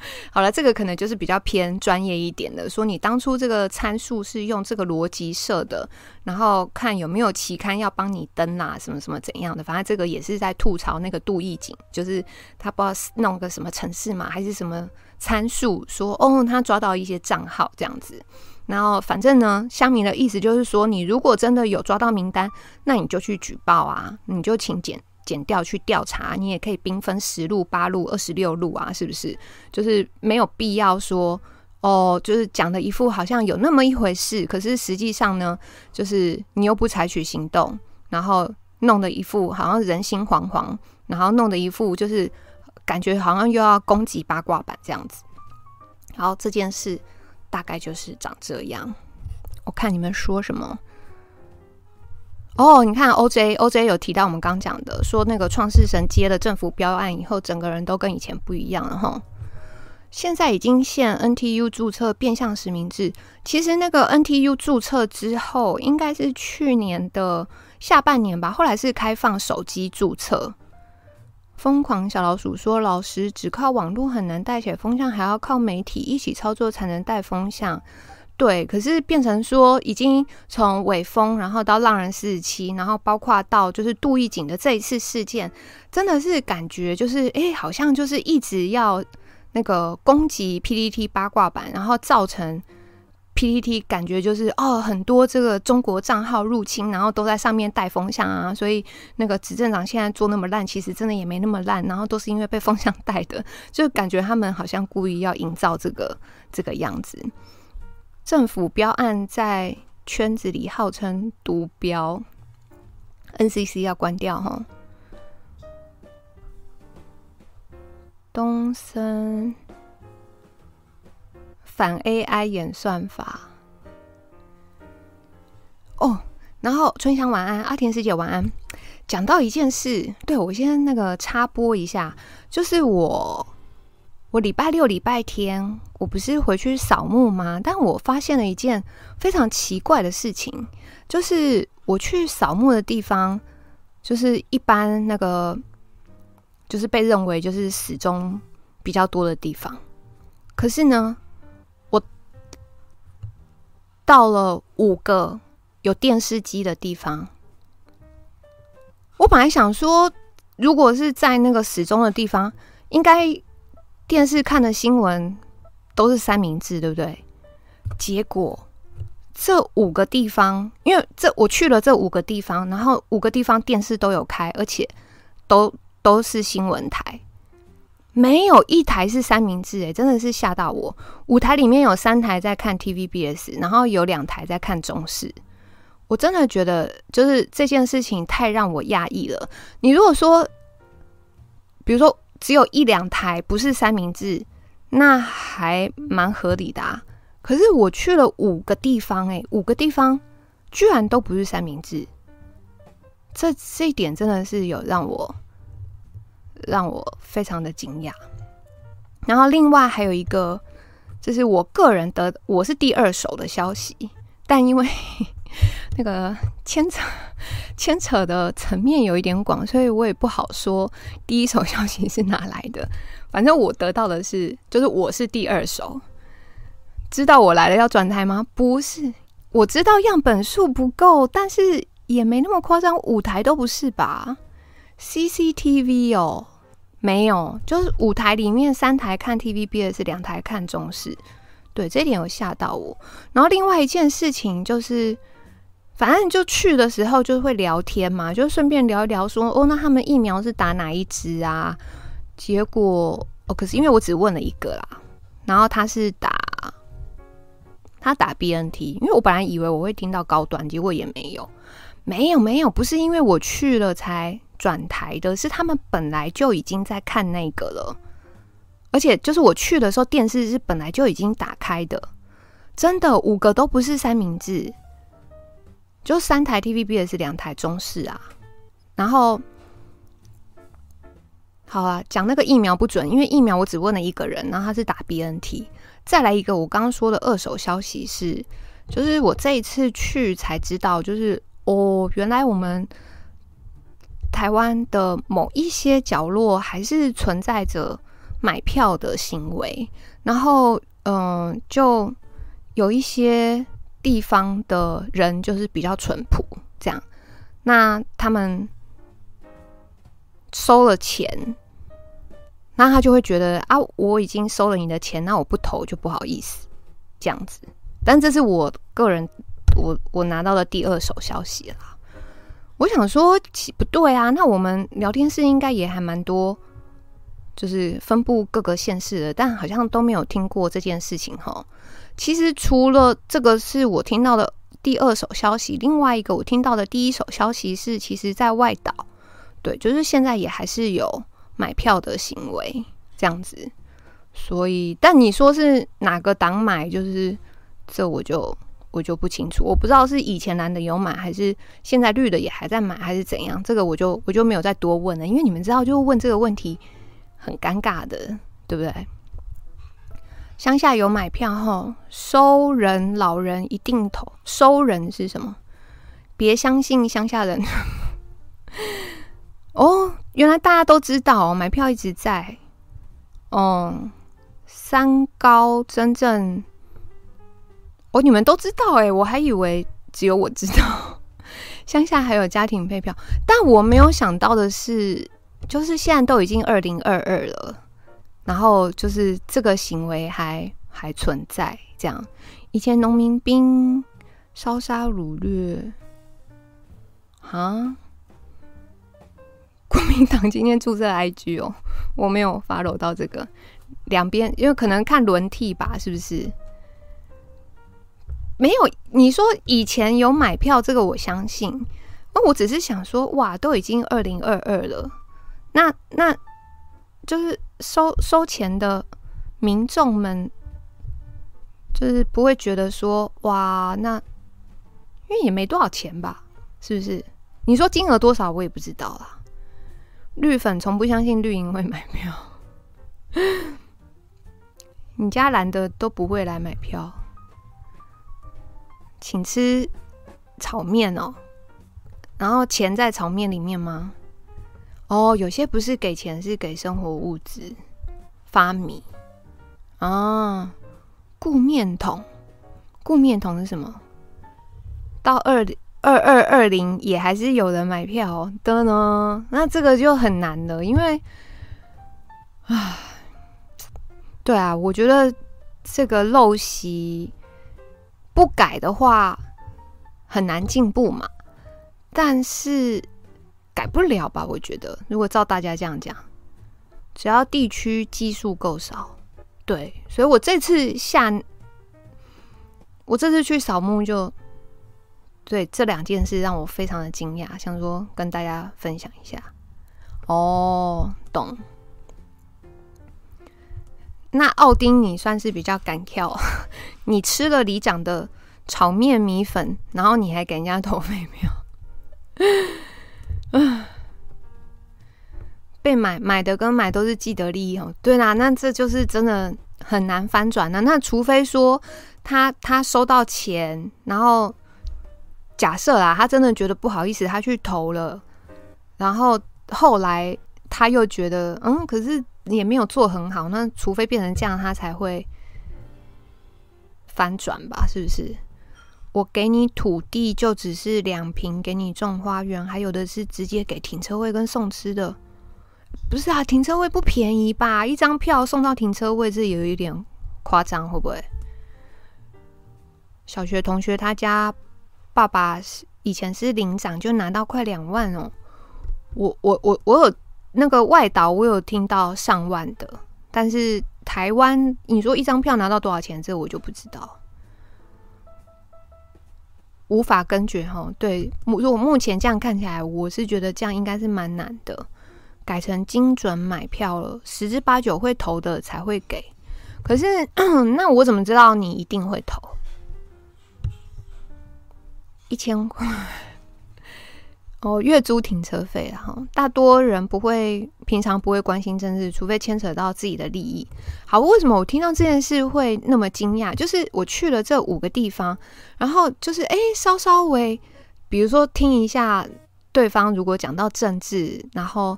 [laughs] 好了，这个可能就是比较偏专业一点的。说你当初这个参数是用这个逻辑设的，然后看有没有期刊要帮你登啊，什么什么怎样的。反正这个也是在吐槽那个杜奕景，就是他不知道弄个什么城市嘛，还是什么参数，说哦他抓到一些账号这样子。然后反正呢，乡民的意思就是说，你如果真的有抓到名单，那你就去举报啊，你就请检。检调去调查，你也可以兵分十路、八路、二十六路啊，是不是？就是没有必要说哦，就是讲的一副好像有那么一回事，可是实际上呢，就是你又不采取行动，然后弄得一副好像人心惶惶，然后弄得一副就是感觉好像又要攻击八卦版这样子。好，这件事大概就是长这样。我看你们说什么。哦你看 OJ OJ 有提到我们刚讲的，说那个创世神接了政府标案以后，整个人都跟以前不一样了哈。现在已经限 NTU 注册变相实名制，其实那个 NTU 注册之后，应该是去年的下半年吧。后来是开放手机注册。疯狂小老鼠说：“老师只靠网络很难带起风向，还要靠媒体一起操作才能带风向。”对，可是变成说，已经从尾风，然后到浪人四十七，然后包括到就是杜奕瑾的这一次事件，真的是感觉就是，哎，好像就是一直要那个攻击 PTT 八卦版，然后造成 PTT 感觉就是哦，很多这个中国账号入侵，然后都在上面带风向啊，所以那个执政党现在做那么烂，其实真的也没那么烂，然后都是因为被风向带的，就感觉他们好像故意要营造这个这个样子。政府标案在圈子里号称毒标，NCC 要关掉哈。东森反 AI 演算法哦，然后春香晚安，阿田师姐晚安。讲到一件事，对，我先那个插播一下，就是我。我礼拜六、礼拜天，我不是回去扫墓吗？但我发现了一件非常奇怪的事情，就是我去扫墓的地方，就是一般那个，就是被认为就是死忠比较多的地方。可是呢，我到了五个有电视机的地方，我本来想说，如果是在那个死忠的地方，应该。电视看的新闻都是三明治，对不对？结果这五个地方，因为这我去了这五个地方，然后五个地方电视都有开，而且都都是新闻台，没有一台是三明治，哎，真的是吓到我。五台里面有三台在看 TVBS，然后有两台在看中视。我真的觉得，就是这件事情太让我讶异了。你如果说，比如说。只有一两台不是三明治，那还蛮合理的啊。可是我去了五个地方，欸，诶，五个地方居然都不是三明治，这这一点真的是有让我让我非常的惊讶。然后另外还有一个，就是我个人的，我是第二手的消息，但因为。[laughs] 那个牵扯牵扯的层面有一点广，所以我也不好说第一手消息是哪来的。反正我得到的是，就是我是第二手。知道我来了要转台吗？不是，我知道样本数不够，但是也没那么夸张，五台都不是吧？CCTV 哦，没有，就是五台里面三台看 TVBS，两台看中视。对，这点有吓到我。然后另外一件事情就是。反正就去的时候就会聊天嘛，就顺便聊一聊说，哦，那他们疫苗是打哪一支啊？结果哦，可是因为我只问了一个啦，然后他是打他打 BNT，因为我本来以为我会听到高端，结果也没有，没有没有，不是因为我去了才转台的，是他们本来就已经在看那个了，而且就是我去的时候，电视是本来就已经打开的，真的五个都不是三明治，就三台 TVBS 两台中视啊，然后。好啊，讲那个疫苗不准，因为疫苗我只问了一个人，然后他是打 BNT。再来一个，我刚刚说的二手消息是，就是我这一次去才知道，就是哦，原来我们台湾的某一些角落还是存在着买票的行为，然后嗯、就有一些地方的人就是比较淳朴，这样，那他们。收了钱，那他就会觉得啊，我已经收了你的钱，那我不投就不好意思，这样子。但这是我个人，我我拿到的第二手消息啦。我想说，不对啊，那我们聊天室应该也还蛮多，就是分布各个县市的，但好像都没有听过这件事情齁。其实除了这个是我听到的第二手消息，另外一个我听到的第一手消息是，其实在外岛。对，就是现在也还是有买票的行为这样子，所以，但你说是哪个党买，就是这我就我就不清楚，我不知道是以前蓝的有买，还是现在绿的也还在买，还是怎样，这个我就我就没有再多问了，因为你们知道，就问这个问题很尴尬的，对不对？乡下有买票后，收人老人一定投，收人是什么？别相信乡下人。[laughs] 哦，原来大家都知道，买票一直在。哦，三高真正，哦，你们都知道哎，我还以为只有我知道。[laughs] 乡下还有家庭配票，但我没有想到的是，就是现在都已经二零二二了，然后就是这个行为还还存在。这样，以前农民兵烧杀掳掠，啊？国民党今天注册 IG 哦，我没有 follow 到这个两边，因为可能看轮替吧，是不是？没有，你说以前有买票，这个我相信。那我只是想说，哇，都已经二零二二了，那那就是收收钱的民众们，就是不会觉得说，哇，那因为也没多少钱吧，是不是？你说金额多少，我也不知道啦。绿粉从不相信绿营会买票，[laughs] 你家蓝的都不会来买票，请吃炒面哦，然后钱在炒面里面吗？哦，有些不是给钱，是给生活物资，发米啊，顾面桶，顾面桶是什么？到二。二二二零也还是有人买票的呢，那这个就很难了，因为，啊，对啊，我觉得这个陋习不改的话很难进步嘛，但是改不了吧？我觉得，如果照大家这样讲，只要地区基数够少，对，所以我这次下，我这次去扫墓就。对，这两件事让我非常的惊讶，想说跟大家分享一下。哦，懂。那奥丁，你算是比较敢跳，[laughs] 你吃了里长的炒面米粉，然后你还给人家投废票，买买的跟买都是既得利益哦。对啦，那这就是真的很难翻转的。那除非说他他收到钱，然后。假设啦，他真的觉得不好意思，他去投了，然后后来他又觉得，嗯，可是也没有做很好，那除非变成这样，他才会翻转吧？是不是？我给你土地，就只是两坪给你种花园，还有的是直接给停车位跟送吃的，不是啊？停车位不便宜吧？一张票送到停车位，这有一点夸张，会不会？小学同学他家。爸爸是以前是领长，就拿到快两万哦。我我我我有那个外岛我有听到上万的，但是台湾你说一张票拿到多少钱，这我就不知道，无法根据哈。对，如果目前这样看起来，我是觉得这样应该是蛮难的，改成精准买票了，十之八九会投的才会给。可是 [clears throat] 那我怎么知道你一定会投？一千块。[laughs] 哦，月租停车费哈，大多人不会，平常不会关心政治，除非牵扯到自己的利益。好，为什么我听到这件事会那么惊讶？就是我去了这五个地方，然后就是哎，稍稍微，比如说听一下对方如果讲到政治，然后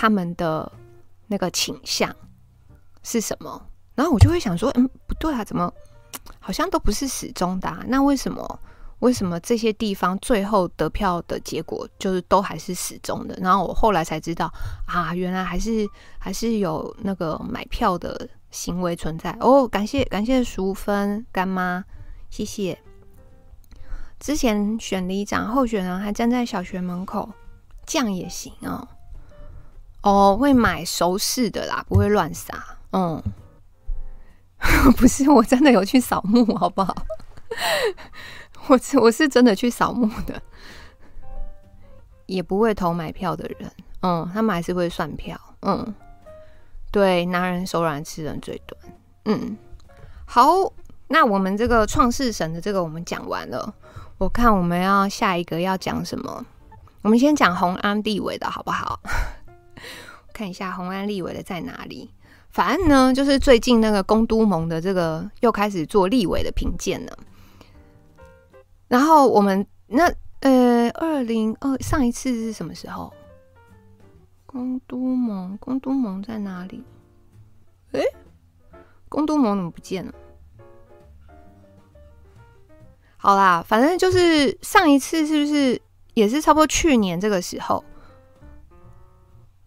他们的那个倾向是什么，然后我就会想说，嗯，不对啊，怎么好像都不是始终的啊？那为什么？为什么这些地方最后得票的结果就是都还是始终的？然后我后来才知道啊，原来还是还是有那个买票的行为存在哦。感谢感谢淑芬干妈，谢谢。之前选里长候选人还站在小学门口，这样也行哦。哦，会买熟识的啦，不会乱撒。嗯，[laughs] 不是，我真的有去扫墓，好不好？[laughs] 我是我是真的去扫墓的，也不会投买票的人，嗯，他们还是会算票，嗯，对，拿人手软，吃人嘴短，嗯，好，那我们这个创世神的这个我们讲完了，我看我们要下一个要讲什么，我们先讲红安地位的好不好？看一下红安立委的在哪里，反正呢，就是最近那个公都盟的这个又开始做立委的评鉴了。然后我们那呃，二零二上一次是什么时候？公都盟，公都盟在哪里？诶，公都盟怎么不见了？好啦，反正就是上一次是不是也是差不多去年这个时候？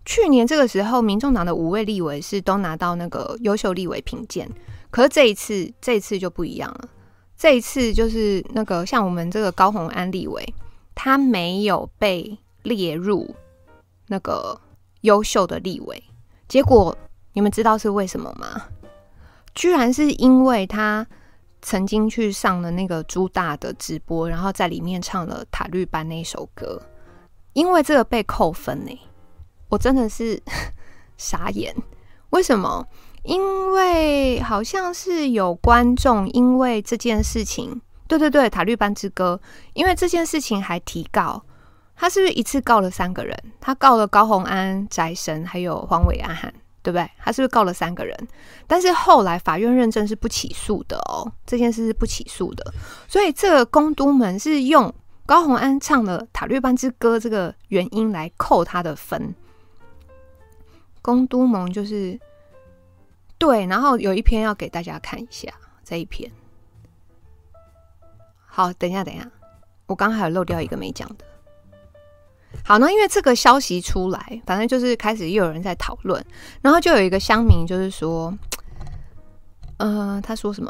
去年这个时候，民众党的五位立委是都拿到那个优秀立委评鉴，可是这一次，这一次就不一样了。这一次就是那个像我们这个高虹安立委，他没有被列入那个优秀的立委。结果你们知道是为什么吗？居然是因为他曾经去上了那个朱大的直播，然后在里面唱了塔绿班那首歌，因为这个被扣分呢。我真的是 [laughs] 傻眼，为什么？因为好像是有观众因为这件事情，对对对，塔利班之歌，因为这件事情还提告，他是不是一次告了三个人？他告了高洪安、宅神还有黄伟安，对不对？他是不是告了三个人？但是后来法院认证是不起诉的哦，这件事是不起诉的，所以这个公都门是用高洪安唱了塔绿班之歌这个原因来扣他的分。公都盟就是。对，然后有一篇要给大家看一下这一篇。好，等一下，等一下，我刚还有漏掉一个没讲的。好，那因为这个消息出来，反正就是开始又有人在讨论，然后就有一个乡民就是说，嗯、呃，他说什么？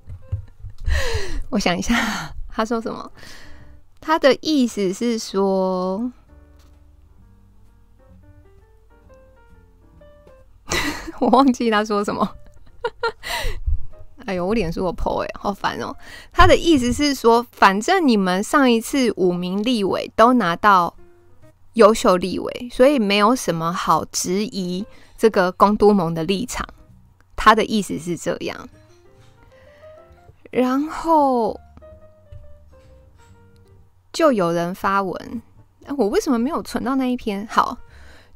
[laughs] 我想一下，他说什么？他的意思是说。[laughs] 我忘记他说什么，[laughs] 哎呦，我脸书我 po，好烦哦。他的意思是说，反正你们上一次五名立委都拿到优秀立委，所以没有什么好质疑这个公都盟的立场。他的意思是这样。然后就有人发文，我为什么没有存到那一篇？好。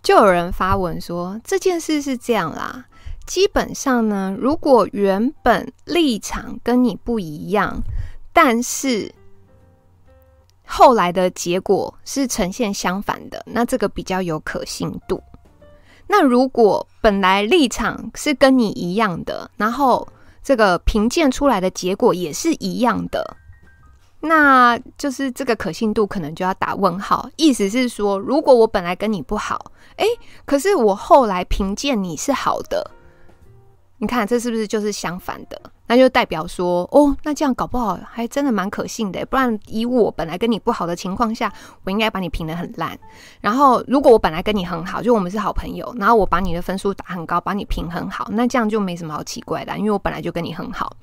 就有人发文说，这件事是这样啦，基本上呢，如果原本立场跟你不一样，但是后来的结果是呈现相反的，那这个比较有可信度。那如果本来立场是跟你一样的，然后这个评鉴出来的结果也是一样的。那就是这个可信度可能就要打问号，意思是说，如果我本来跟你不好，诶，可是我后来评鉴你是好的，你看这是不是就是相反的？那就代表说，哦，那这样搞不好还真的蛮可信的。不然以我本来跟你不好的情况下，我应该把你评得很烂。然后如果我本来跟你很好，就我们是好朋友，然后我把你的分数打很高，把你评很好，那这样就没什么好奇怪的，因为我本来就跟你很好。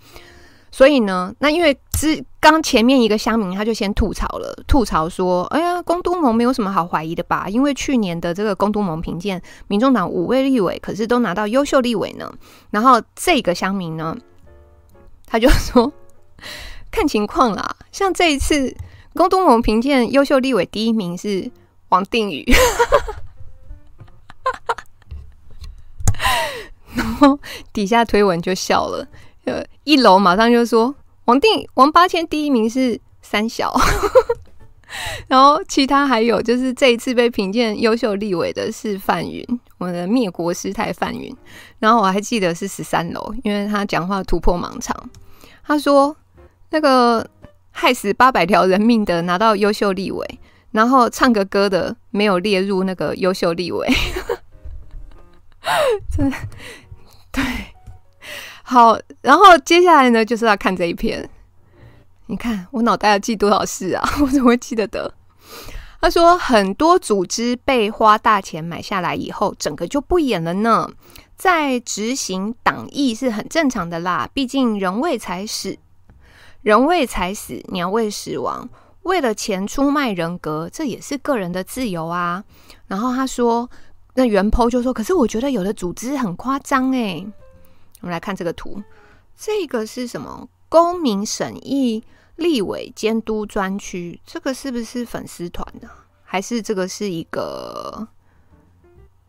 所以呢，那因为之刚前面一个乡民他就先吐槽了，吐槽说：“哎呀，公都盟没有什么好怀疑的吧？因为去年的这个公都盟评鉴，民众党五位立委可是都拿到优秀立委呢。”然后这个乡民呢，他就说：“ [laughs] 看情况啦，像这一次公都盟评鉴优秀立委第一名是王定宇。[laughs] ”然后底下推文就笑了。呃，一楼马上就说王定王八千第一名是三小，[laughs] 然后其他还有就是这一次被评鉴优秀立委的是范云，我的灭国师太范云，然后我还记得是十三楼，因为他讲话突破盲肠，他说那个害死八百条人命的拿到优秀立委，然后唱个歌的没有列入那个优秀立委，[laughs] 真的对。好，然后接下来呢，就是要看这一篇。你看我脑袋要记多少事啊？[laughs] 我怎么会记得得？他说很多组织被花大钱买下来以后，整个就不演了呢。在执行党意是很正常的啦，毕竟人为财死，人为财死，鸟为食亡。为了钱出卖人格，这也是个人的自由啊。然后他说，那原 PO 就说，可是我觉得有的组织很夸张哎。我们来看这个图，这个是什么？公民审议立委监督专区，这个是不是粉丝团呢？还是这个是一个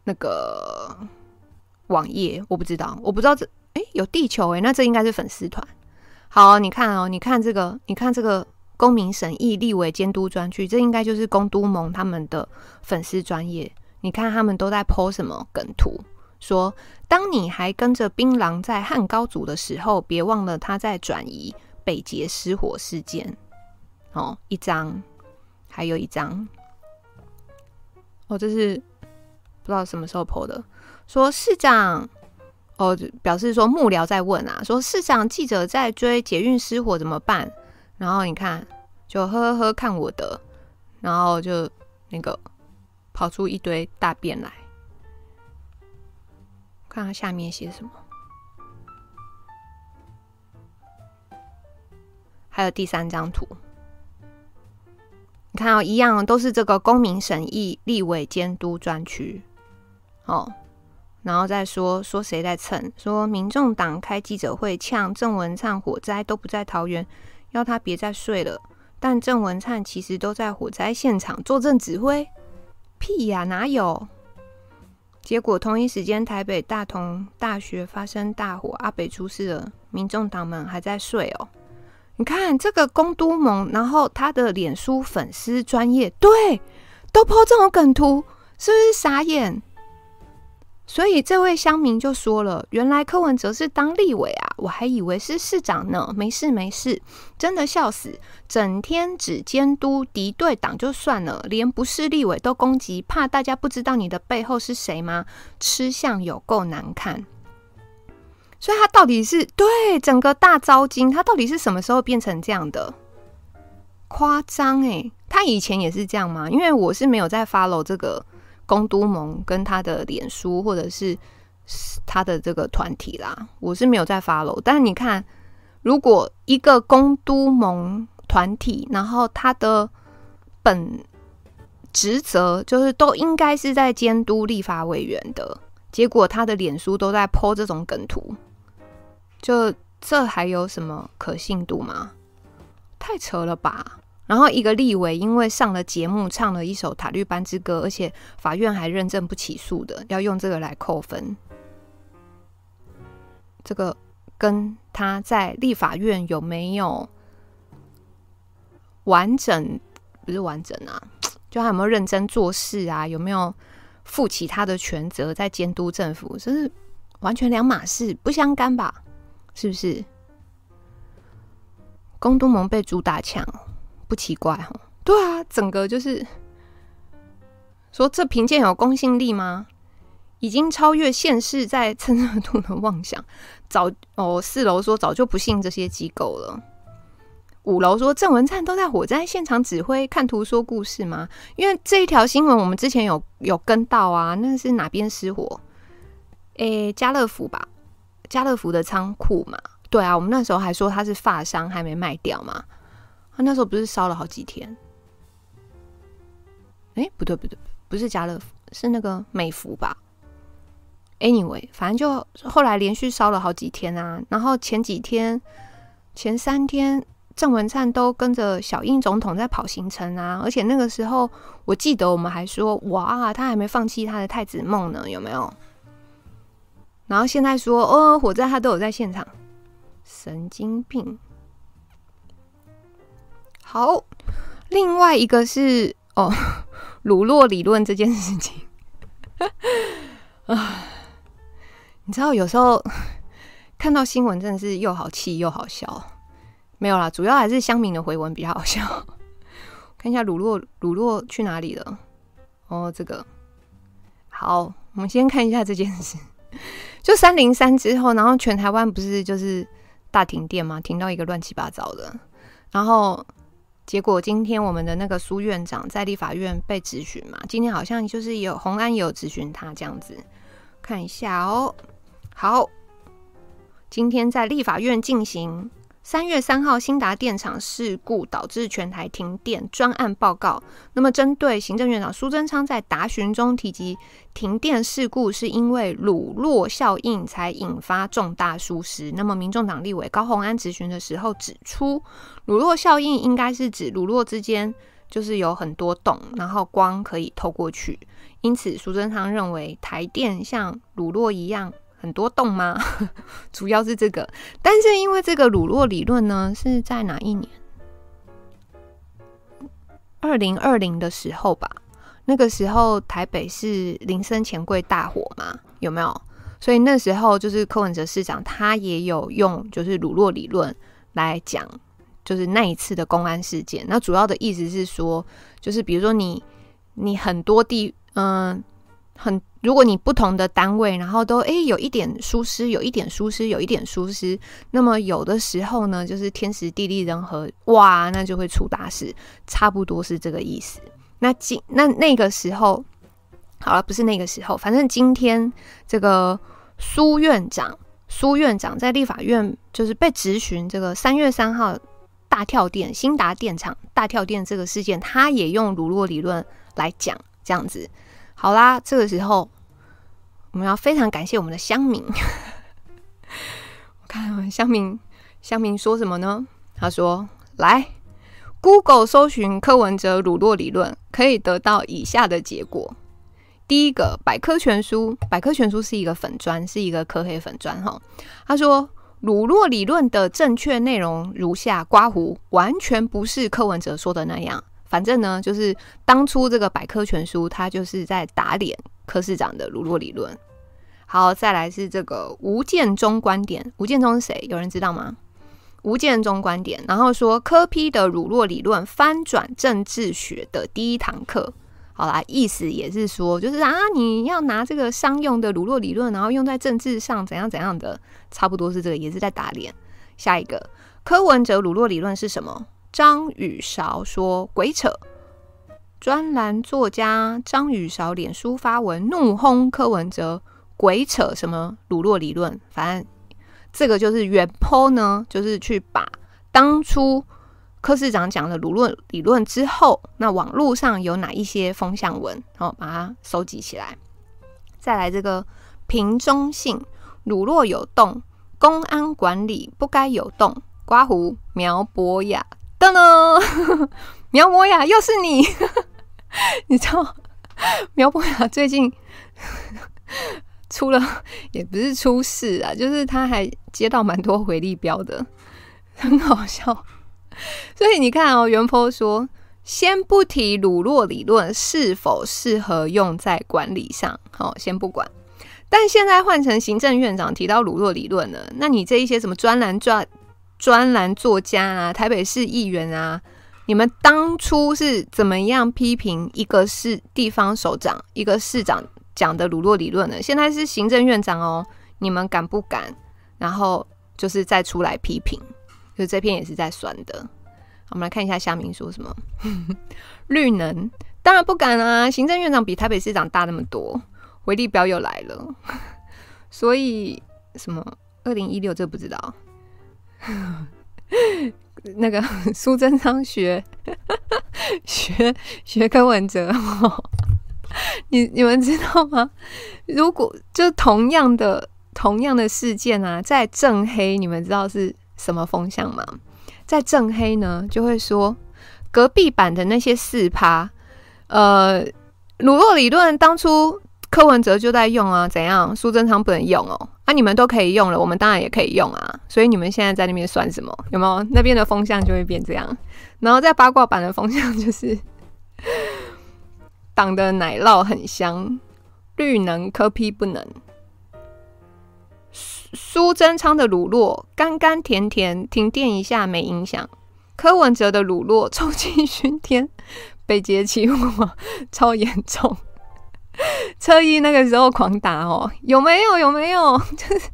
那个网页？我不知道，我不知道这诶，有地球诶，那这应该是粉丝团。好，你看哦，你看这个，你看这个公民审议立委监督专区，这应该就是公都盟他们的粉丝专业。你看他们都在 po 什么梗图？说，当你还跟着槟榔在汉高祖的时候，别忘了他在转移北捷失火事件。哦，一张，还有一张。哦，这是不知道什么时候 po 的。说市长，哦，表示说幕僚在问啊，说市长记者在追捷运失火怎么办？然后你看，就呵呵呵看我的，然后就那个跑出一堆大便来。看看下面写什么，还有第三张图，你看哦，一样都是这个公民审议立委监督专区，哦，然后再说说谁在蹭，说民众党开记者会呛郑文灿火灾都不在桃园，要他别再睡了，但郑文灿其实都在火灾现场坐镇指挥，屁呀，哪有？结果同一时间，台北大同大学发生大火，阿北出事了，民众党们还在睡哦。你看这个公都盟，然后他的脸书粉丝专业，对，都 po 这种梗图，是不是傻眼？所以这位乡民就说了：“原来柯文哲是当立委啊，我还以为是市长呢。没事没事，真的笑死！整天只监督敌对党就算了，连不是立委都攻击，怕大家不知道你的背后是谁吗？吃相有够难看。所以他到底是对整个大招金，他到底是什么时候变成这样的？夸张诶，他以前也是这样吗？因为我是没有在 follow 这个。”公都盟跟他的脸书或者是他的这个团体啦，我是没有在 follow。但你看，如果一个公都盟团体，然后他的本职责就是都应该是在监督立法委员的，结果他的脸书都在 po 这种梗图，就这还有什么可信度吗？太扯了吧！然后一个立委因为上了节目唱了一首《塔绿班之歌》，而且法院还认证不起诉的，要用这个来扣分。这个跟他在立法院有没有完整，不是完整啊，就他有没有认真做事啊？有没有负起他的权责在监督政府？这是完全两码事，不相干吧？是不是？公都盟被主打枪。不奇怪哈，对啊，整个就是说这评鉴有公信力吗？已经超越现世在蹭热度的妄想。早哦，四楼说早就不信这些机构了。五楼说郑文灿都在火灾现场指挥，看图说故事吗？因为这一条新闻我们之前有有跟到啊，那是哪边失火？诶，家乐福吧，家乐福的仓库嘛。对啊，我们那时候还说他是发商还没卖掉嘛。他那时候不是烧了好几天？哎，不对不对，不是家乐福，是那个美福吧？Anyway，反正就后来连续烧了好几天啊。然后前几天、前三天，郑文灿都跟着小英总统在跑行程啊。而且那个时候，我记得我们还说，哇，他还没放弃他的太子梦呢，有没有？然后现在说，哦，火灾他都有在现场，神经病。好，另外一个是哦，[laughs] 鲁洛理论这件事情 [laughs] 啊，你知道有时候看到新闻真的是又好气又好笑，没有啦，主要还是乡民的回文比较好笑。[laughs] 看一下鲁洛，鲁洛去哪里了？哦，这个好，我们先看一下这件事。就三零三之后，然后全台湾不是就是大停电吗？停到一个乱七八糟的，然后。结果今天我们的那个苏院长在立法院被质询嘛，今天好像就是有洪安也有质询他这样子，看一下哦。好，今天在立法院进行。三月三号，新达电厂事故导致全台停电专案报告。那么，针对行政院长苏贞昌在答询中提及停电事故是因为鲁洛效应才引发重大疏失。那么，民众党立委高虹安质询的时候指出，鲁洛效应应该是指鲁洛之间就是有很多洞，然后光可以透过去。因此，苏贞昌认为台电像鲁洛一样。很多洞吗？[laughs] 主要是这个，但是因为这个鲁洛理论呢，是在哪一年？二零二零的时候吧。那个时候台北是林森钱柜大火嘛，有没有？所以那时候就是柯文哲市长，他也有用就是鲁洛理论来讲，就是那一次的公安事件。那主要的意思是说，就是比如说你你很多地嗯。很，如果你不同的单位，然后都诶、有一点疏失，有一点疏失，有一点疏失，那么有的时候呢，就是天时地利人和，哇，那就会出大事，差不多是这个意思。那今那那个时候，好了，不是那个时候，反正今天这个苏院长，苏院长在立法院就是被质询这个三月三号大跳电，兴达电厂大跳电这个事件，他也用鲁洛理论来讲，这样子。好啦，这个时候我们要非常感谢我们的乡民。我看乡民，乡民说什么呢？他说：“来，Google 搜寻柯文哲鲁洛理论，可以得到以下的结果。第一个，百科全书，百科全书是一个粉砖，是一个科黑粉砖哈。他说，鲁洛理论的正确内容如下：刮胡，完全不是柯文哲说的那样。”反正呢，就是当初这个百科全书，它就是在打脸柯市长的鲁洛理论。好，再来是这个吴建中观点，吴建中是谁？有人知道吗？吴建中观点，然后说柯批的鲁洛理论翻转政治学的第一堂课。好啦，意思也是说，就是啊，你要拿这个商用的鲁洛理论，然后用在政治上，怎样怎样的，差不多是这个，也是在打脸。下一个，柯文哲鲁洛理论是什么？张宇韶说：“鬼扯！”专栏作家张宇韶脸书发文怒轰柯文哲：“鬼扯什么鲁洛理论？”反正这个就是原 po 呢，就是去把当初柯市长讲的鲁洛理论之后，那网络上有哪一些风向文，然后把它收集起来。再来这个平中信鲁洛有洞，公安管理不该有洞。刮胡苗博雅。噔噔，[laughs] 苗博雅又是你，[laughs] 你知道苗博雅最近 [laughs] 出了，也不是出事啊，就是他还接到蛮多回力镖的，很好笑。所以你看哦，原 po 说，先不提鲁洛理论是否适合用在管理上，好，先不管。但现在换成行政院长提到鲁洛理论了，那你这一些什么专栏专专栏作家啊，台北市议员啊，你们当初是怎么样批评一个市地方首长、一个市长讲的鲁洛理论呢，现在是行政院长哦，你们敢不敢？然后就是再出来批评，就这篇也是在酸的。我们来看一下下面说什么，[laughs] 绿能当然不敢啊，行政院长比台北市长大那么多，回力镖又来了，所以什么？二零一六这不知道，[laughs] 那个 [laughs] 苏贞昌学学学柯文哲。你你们知道吗？如果就同样的同样的事件啊，在正黑，你们知道是什么风向吗？在正黑呢，就会说隔壁版的那些四趴，呃，鲁洛理论当初柯文哲就在用啊，怎样？苏贞昌不能用哦，啊，你们都可以用了，我们当然也可以用啊，所以你们现在在那边算什么？有没有？那边的风向就会变这样，然后在八卦版的风向就是。[laughs] 党的奶酪很香，绿能柯 P 不能。苏苏贞昌的乳酪甘甘甜甜，停电一下没影响。柯文哲的乳酪臭气熏天，北捷起火 [laughs] 超严重。[laughs] 车衣那个时候狂打哦，有没有？有没有？[laughs] 就是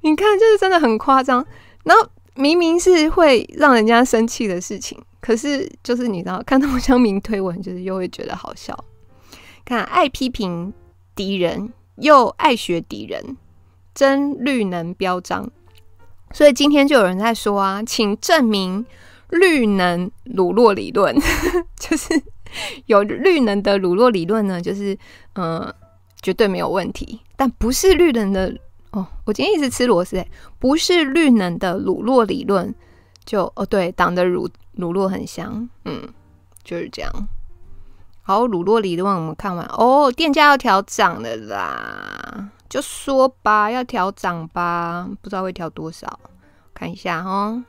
你看，就是真的很夸张。然后明明是会让人家生气的事情。可是，就是你知道，看到乡民推文，就是又会觉得好笑。看，爱批评敌人，又爱学敌人，真绿能标章。所以今天就有人在说啊，请证明绿能鲁洛理论，[laughs] 就是 [laughs] 有绿能的鲁洛理论呢，就是嗯、绝对没有问题。但不是绿能的哦，我今天一直吃螺丝，不是绿能的鲁洛理论。就哦，对，党的乳乳酪很香，嗯，就是这样。好，乳酪理论我们看完哦，电价要调涨的啦，就说吧，要调涨吧，不知道会调多少，看一下哈。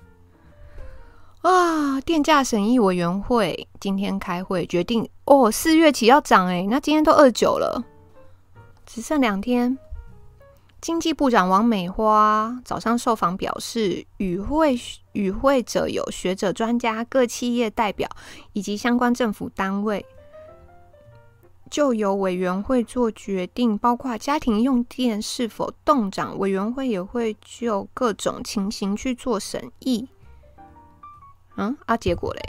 啊，电价审议委员会今天开会决定哦，四月起要涨诶，那今天都二九了，只剩两天。经济部长王美花早上受访表示，与会与会者有学者、专家、各企业代表以及相关政府单位，就由委员会做决定，包括家庭用电是否动涨，委员会也会就各种情形去做审议。嗯，啊，结果嘞？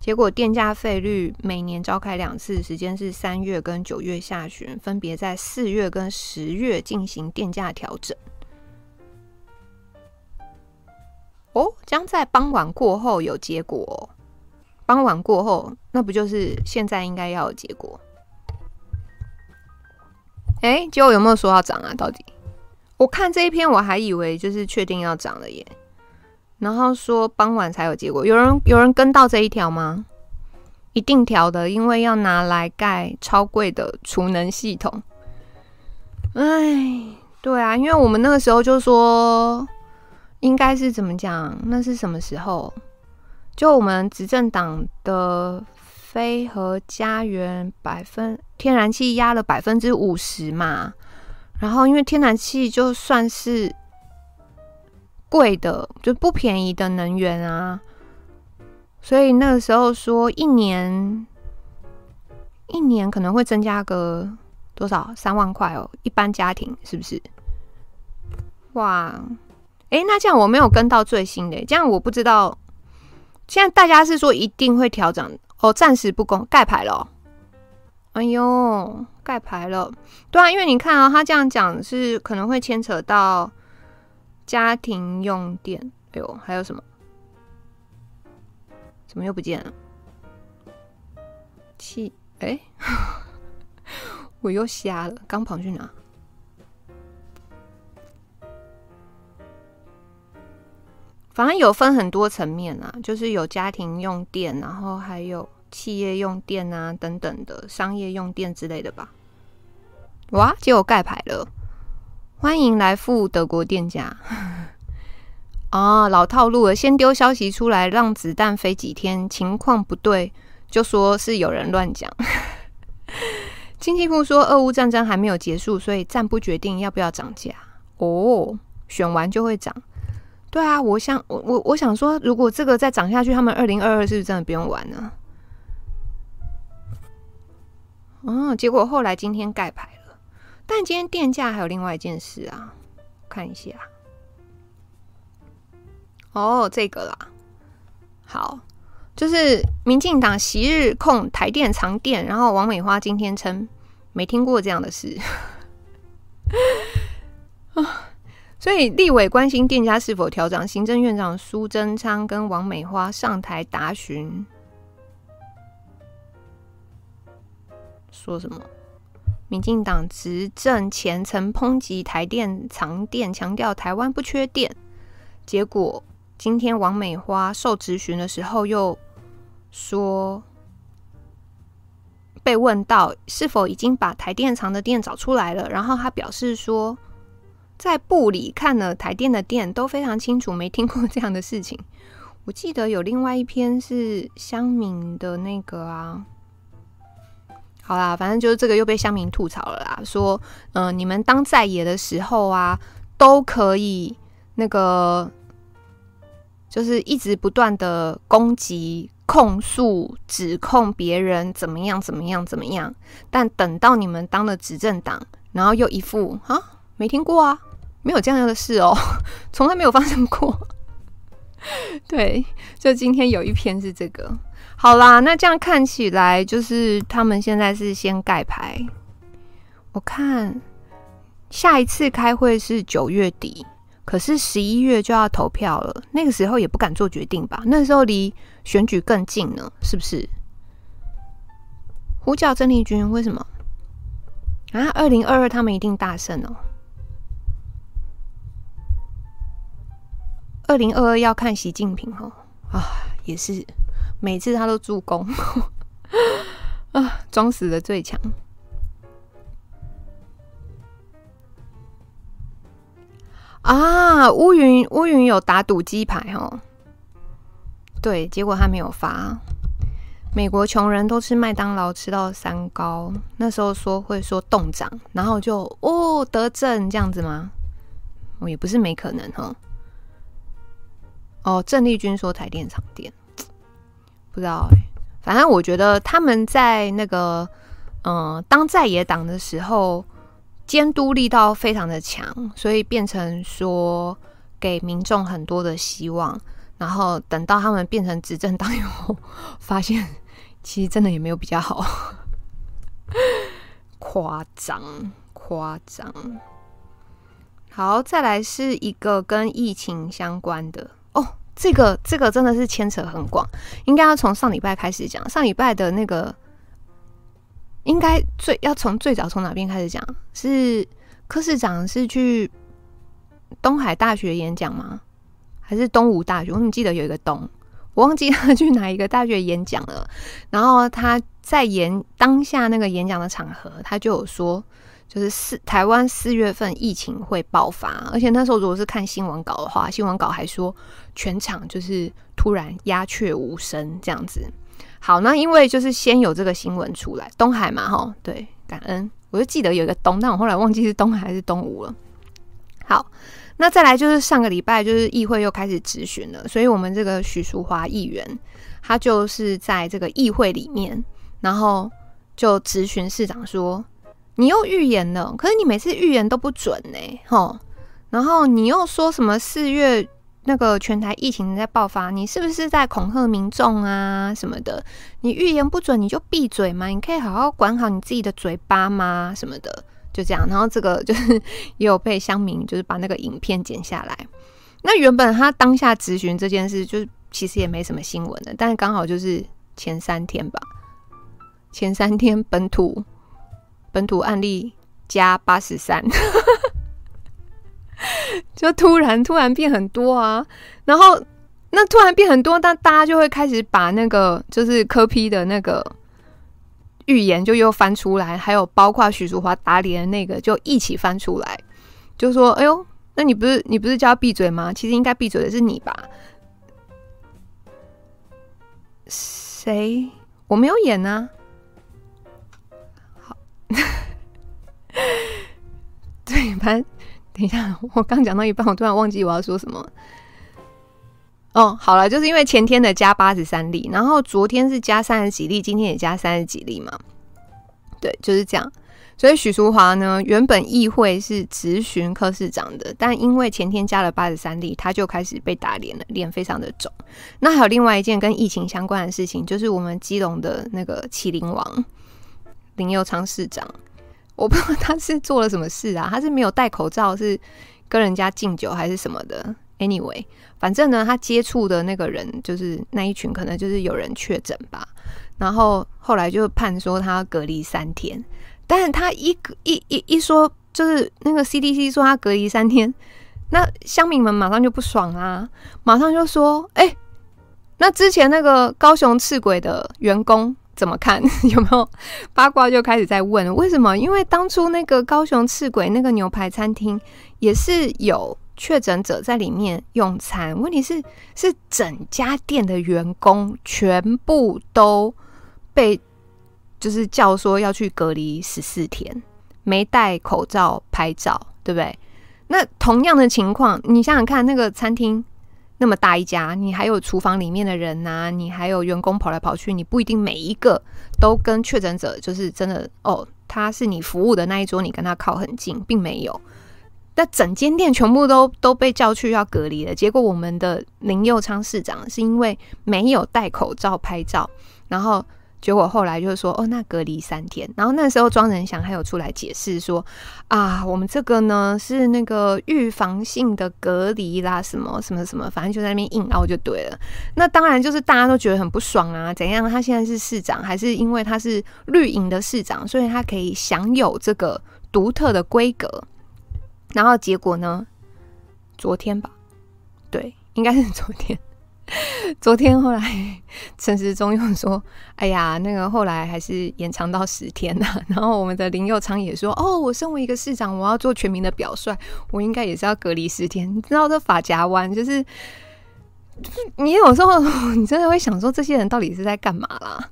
结果电价费率每年召开两次，时间是三月跟九月下旬，分别在四月跟十月进行电价调整。哦，将在傍晚过后有结果哦。傍晚过后，那不就是现在应该要有结果？哎，结果有没有说要涨啊？到底？我看这一篇，我还以为就是确定要涨了耶。然后说傍晚才有结果，有人有人跟到这一条吗？一定调的，因为要拿来盖超贵的储能系统。哎，对啊，因为我们那个时候就说，应该是怎么讲？那是什么时候？就我们执政党的飞和家园百分天然气压了百分之五十嘛，然后因为天然气就算是。贵的就不便宜的能源啊，所以那个时候说一年一年可能会增加个多少三万块哦，一般家庭是不是？哇，诶，那这样我没有跟到最新的，这样我不知道。现在大家是说一定会调整哦，暂时不公盖牌了。哎呦，盖牌了，对啊，因为你看啊，他这样讲是可能会牵扯到。家庭用电，哎呦，还有什么？怎么又不见了？气，哎，[laughs] 我又瞎了，刚跑去哪？反正有分很多层面啊，就是有家庭用电，然后还有企业用电啊，等等的商业用电之类的吧。哇，结果盖牌了。欢迎来赴德国店家 [laughs] 哦，老套路了，先丢消息出来，让子弹飞几天，情况不对就说是有人乱讲。经济部说，俄乌战争还没有结束，所以暂不决定要不要涨价。哦，选完就会涨。对啊，我想我我我想说，如果这个再涨下去，他们二零二二是不是真的不用玩呢？哦，结果后来今天盖牌。但今天电价还有另外一件事啊，看一下。哦，这个啦，好，就是民进党昔日控台电藏电，然后王美花今天称没听过这样的事啊，[laughs] 所以立委关心电价是否调涨，行政院长苏贞昌跟王美花上台答询，说什么？民进党执政前曾抨击台电藏电，强调台湾不缺电，结果。今天王美花受质询的时候，又说被问到是否已经把台电藏的电找出来了，然后他表示说，在部里看了台电的电都非常清楚，没听过这样的事情。我记得有另外一篇是乡民的那个啊，好啦，反正就是这个又被乡民吐槽了啦，说嗯、你们当在野的时候啊，都可以那个。就是一直不断的攻击、控诉、指控别人怎么样、怎么样、怎么样，但等到你们当了执政党，然后又一副啊，没听过啊，没有这样的事哦，[laughs] 从来没有发生过。[laughs] 对，就今天有一篇是这个。好啦，那这样看起来就是他们现在是先盖牌。我看下一次开会是九月底。可是十一月就要投票了，那个时候也不敢做决定吧？那时候离选举更近呢，是不是？呼叫郑丽君，为什么？啊，二零二二他们一定大胜哦。二零二二要看习近平哦，啊，也是每次他都助攻，[laughs] 啊，装死的最强。啊，乌云乌云有打赌鸡排哦，对，结果他没有发。美国穷人都吃麦当劳吃到三高，那时候说会说冻涨，然后就哦得证这样子吗？哦，也不是没可能哈。哦，郑丽君说台电厂电，不知道哎，反正我觉得他们在那个嗯当在野党的时候。监督力道非常的强，所以变成说给民众很多的希望。然后等到他们变成执政党以后，发现其实真的也没有比较好，[laughs] 夸张夸张。好，再来是一个跟疫情相关的，这个这个真的是牵扯很广，应该要从上礼拜开始讲。上礼拜的那个。应该最要从最早从哪边开始讲？是柯市长是去东海大学演讲吗？还是东吴大学？我怎么记得有一个东，我忘记他去哪一个大学演讲了。然后他在演当下那个演讲的场合，他就有说，就是四台湾四月份疫情会爆发，而且那时候如果是看新闻稿的话，新闻稿还说全场就是突然鸦雀无声这样子。好，那因为就是先有这个新闻出来，东海嘛，哈，对，感恩，我就记得有一个东，但我后来忘记是东海还是东吴了。好，那再来就是上个礼拜就是议会又开始质询了，所以我们这个许淑华议员，他就是在这个议会里面，然后就质询市长说：“你又预言了，可是你每次预言都不准呢，哈，然后你又说什么四月？”那个全台疫情在爆发，你是不是在恐吓民众啊什么的？你预言不准，你就闭嘴嘛！你可以好好管好你自己的嘴巴吗？什么的，就这样。然后这个就是也有被乡民就是把那个影片剪下来。那原本他当下质询这件事，就是其实也没什么新闻的，但是刚好就是前三天吧，前三天本土本土案例加八十三。[laughs] 就突然突然变很多啊，然后那突然变很多，但大家就会开始把那个就是柯 P 的那个预言就又翻出来，还有包括许淑华打脸的那个就一起翻出来，就说：“哎呦，那你不是你不是叫他闭嘴吗？其实应该闭嘴的是你吧？”谁？我没有演呢、啊。好，对，反正。等一下，[laughs] 我刚讲到一半，我突然忘记我要说什么。哦，好了，就是因为前天的加八十三例，然后昨天是加三十几例，今天也加三十几例嘛。对，就是这样。所以许淑华呢，原本议会是直询柯市长的，但因为前天加了八十三例，他就开始被打脸了，脸非常的肿。那还有另外一件跟疫情相关的事情，就是我们基隆的那个麒麟王林佑昌市长，我不知道他是做了什么事啊，他是没有戴口罩，是跟人家敬酒还是什么的？Anyway，反正呢，他接触的那个人就是那一群，可能就是有人确诊吧。然后后来就判说他隔离三天。但是他一一一一说，就是那个 CDC 说他隔离三天，那乡民们马上就不爽啊，马上就说：“哎、那之前那个高雄赤鬼的员工怎么看？[laughs] 有没有八卦？”就开始在问为什么？因为当初那个高雄赤鬼那个牛排餐厅也是有确诊者在里面用餐，问题是是整家店的员工全部都被。就是叫说要去隔离十四天，没戴口罩拍照，对不对？那同样的情况，你想想看，那个餐厅那么大一家，你还有厨房里面的人呐、你还有员工跑来跑去，你不一定每一个都跟确诊者就是真的哦，他是你服务的那一桌，你跟他靠很近，并没有。那整间店全部都都被叫去要隔离了，结果我们的林佑昌市长是因为没有戴口罩拍照，然后。结果后来就是说，哦，那隔离三天。然后那时候庄人祥还有出来解释说，啊，我们这个呢是那个预防性的隔离啦，什么什么什么，反正就在那边硬凹就对了。那当然就是大家都觉得很不爽啊，怎样？他现在是市长，还是因为他是绿营的市长，所以他可以享有这个独特的规格？然后结果呢？昨天吧，对，应该是昨天。[laughs] 昨天后来 [laughs] 陈时中又说：“哎呀，那个后来还是延长到十天了。[laughs] ”然后我们的林佑昌也说：“哦，我身为一个市长，我要做全民的表率，我应该也是要隔离十天。”你知道这法夹弯，就是你有时候你真的会想说，这些人到底是在干嘛啦？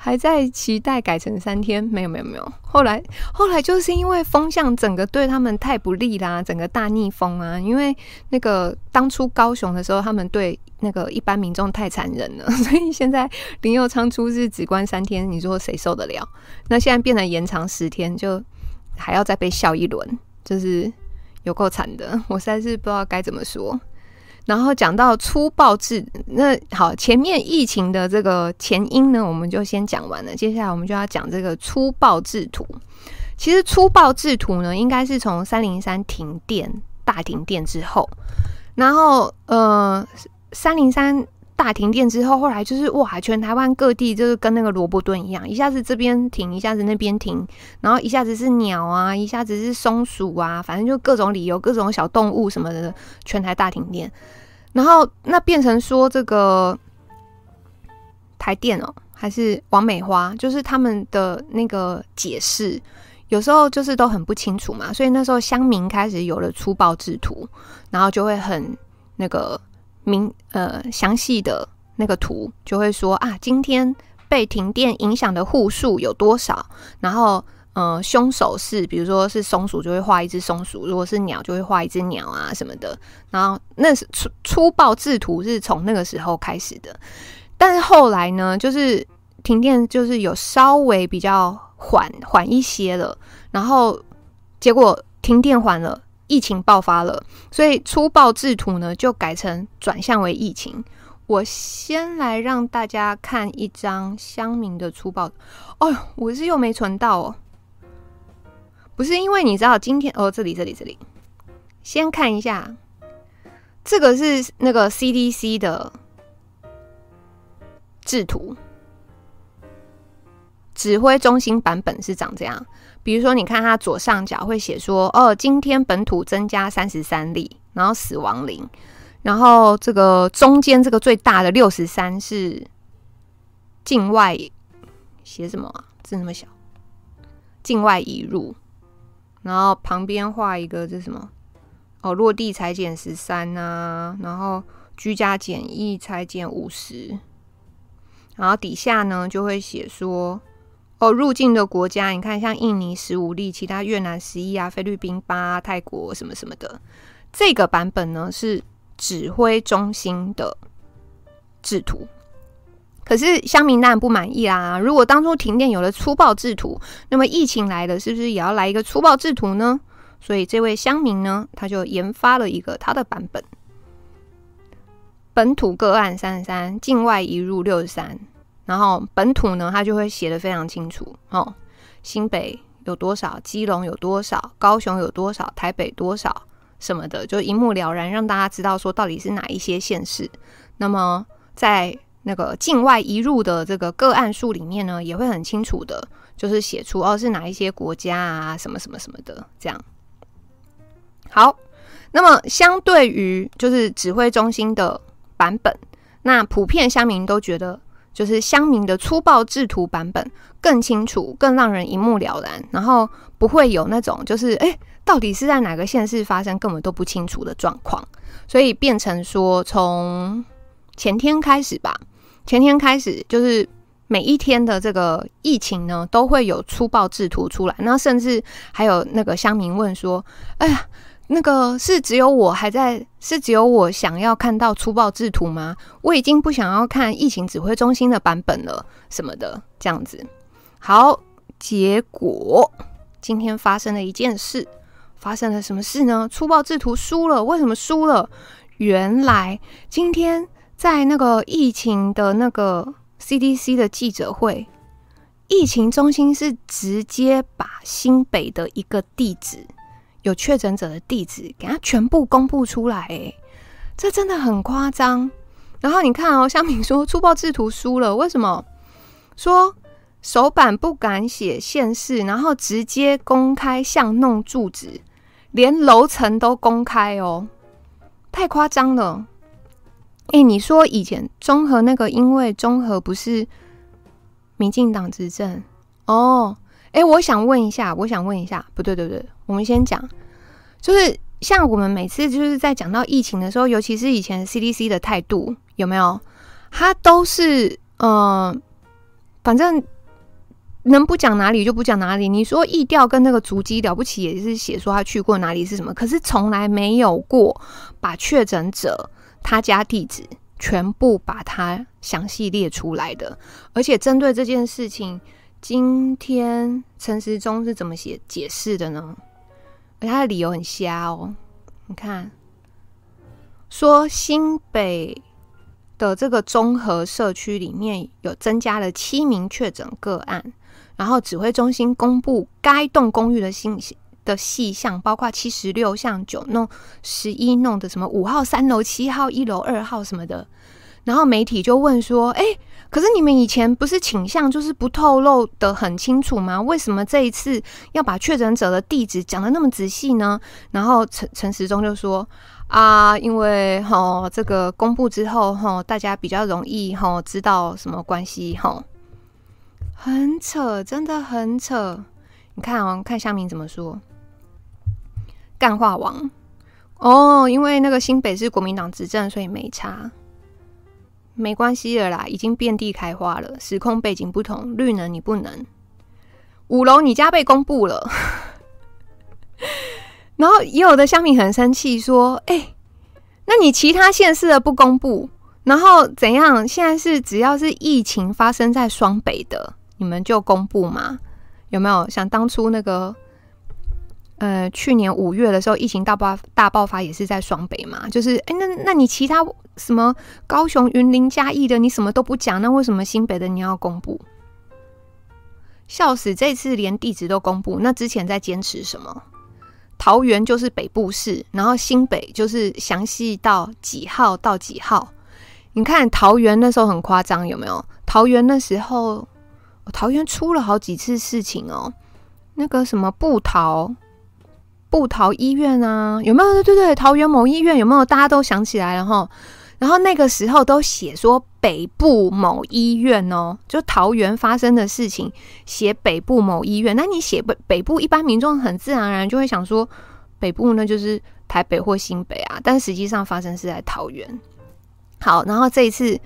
还在期待改成三天？没有没有没有。后来后来就是因为风向整个对他们太不利啦，整个大逆风啊！因为那个当初高雄的时候，他们对那个一般民众太残忍了，[laughs] 所以现在林佑昌出是只关三天，你说谁受得了？那现在变成延长十天，就还要再被笑一轮，就是有够惨的。我实在是不知道该怎么说。然后讲到粗暴制，那好，前面疫情的这个前因呢，我们就先讲完了。接下来我们就要讲这个粗暴制图。其实粗暴制图呢，应该是从三零三停电大停电之后，然后呃，三零三大停电之后，后来就是哇，全台湾各地就是跟那个萝卜墩一样，一下子这边停，一下子那边停，然后一下子是鸟啊，一下子是松鼠啊，反正就各种理由，各种小动物什么的，全台大停电。然后那变成说这个台电哦，还是王美花，就是他们的那个解释，有时候就是都很不清楚嘛，所以那时候乡民开始有了粗暴制图，然后就会很那个。明呃详细的那个图就会说啊，今天被停电影响的户数有多少？然后呃，凶手是比如说是松鼠，就会画一只松鼠；如果是鸟，就会画一只鸟啊什么的。然后那是粗粗暴制图是从那个时候开始的，但是后来呢，就是停电就是有稍微比较缓缓一些了，然后结果停电缓了。疫情爆发了，所以粗暴制图呢就改成转向为疫情。我先来让大家看一张乡民的粗暴。哦，我是又没存到哦，不是因为你知道今天哦，这里这里这里，先看一下，这个是那个 CDC 的制图，指挥中心版本是长这样。比如说，你看它左上角会写说，哦，今天本土增加三十三例，然后死亡零，然后这个中间这个最大的六十三是境外，写什么？字那么小，境外移入，然后旁边画一个这什么？哦，落地采检十三啊，然后居家检疫采检五十，然后底下呢就会写说。哦，入境的国家，你看像印尼十五例，其他越南十一啊，菲律宾八，泰国什么什么的。这个版本呢是指挥中心的制图，可是乡民当然不满意啦。如果当初停电有了粗暴制图，那么疫情来了，是不是也要来一个粗暴制图呢？所以这位乡民呢，他就研发了一个他的版本。本土个案三十三，境外移入六十三。然后本土呢，他就会写得非常清楚哦。新北有多少？基隆有多少？高雄有多少？台北多少？什么的，就一目了然，让大家知道说到底是哪一些县市。那么在那个境外移入的这个个案数里面呢，也会很清楚的，就是写出哦是哪一些国家啊，什么什么什么的这样。好，那么相对于就是指挥中心的版本，那普遍乡民都觉得，就是乡民的粗暴制图版本更清楚，更让人一目了然，然后不会有那种就是哎，到底是在哪个县市发生，根本都不清楚的状况，所以变成说从。前天开始吧，前天开始就是每一天的这个疫情呢，都会有粗暴制图出来。那甚至还有那个乡民问说：“哎呀，那个是只有我还在，是只有我想要看到粗暴制图吗？我已经不想要看疫情指挥中心的版本了，什么的这样子。”好，结果今天发生了一件事，发生了什么事呢？粗暴制图输了，为什么输了？原来今天。在那个疫情的那个 CDC 的记者会，疫情中心是直接把新北的一个地址有确诊者的地址给他全部公布出来，诶，这真的很夸张。然后你看哦，乡民说粗暴制图输了，为什么？说手板不敢写县市，然后直接公开巷弄住址，连楼层都公开哦，太夸张了。哎、你说以前中和那个，因为中和不是民进党执政哦。哎、我想问一下，我想问一下，不对，对不，对，我们先讲，就是像我们每次就是在讲到疫情的时候，尤其是以前 CDC 的态度有没有？他都是嗯、呃，反正能不讲哪里就不讲哪里。你说疫调跟那个足迹了不起，也是写说他去过哪里是什么，可是从来没有过把确诊者。他家地址全部把它详细列出来的，而且针对这件事情，今天陈时中是怎么写解释的呢？而他的理由很瞎哦，你看，说新北的这个综合社区里面有增加了七名确诊个案，然后指挥中心公布该栋公寓的信息。的细项包括七十六巷九弄十一弄的什么五号三楼七号一楼二号什么的，然后媒体就问说：“哎，可是你们以前不是倾向就是不透露得很清楚吗？为什么这一次要把确诊者的地址讲得那么仔细呢？”然后陈陈时中就说：“啊，因为齁这个公布之后齁，大家比较容易齁知道什么关系齁，很扯，真的很扯。你看哦，看下面怎么说。”干话王哦，因为那个新北是国民党执政，所以没差，没关系了啦，已经遍地开花了。时空背景不同，绿能你不能。五楼你家被公布了，[laughs] 然后也有的乡民很生气，说：“哎、那你其他县市的不公布，然后怎样？现在是只要是疫情发生在双北的，你们就公布吗？有没有？像当初那个？”呃，去年五月的时候，疫情大爆大爆发也是在双北嘛，就是哎，那那你其他什么高雄、云林、嘉义的，你什么都不讲，那为什么新北的你要公布？笑死！这次连地址都公布，那之前在坚持什么？桃园就是北部市，然后新北就是详细到几号到几号？你看桃园那时候很夸张，有没有？桃园那时候，桃园出了好几次事情哦，那个什么部桃。部桃医院啊，有没有？对对对，桃园某医院有没有？大家都想起来了哈。然后那个时候都写说北部某医院哦，就桃园发生的事情写北部某医院。那你写北北部，一般民众很自然而然就会想说北部呢就是台北或新北啊，但实际上发生是在桃园。好，然后这一次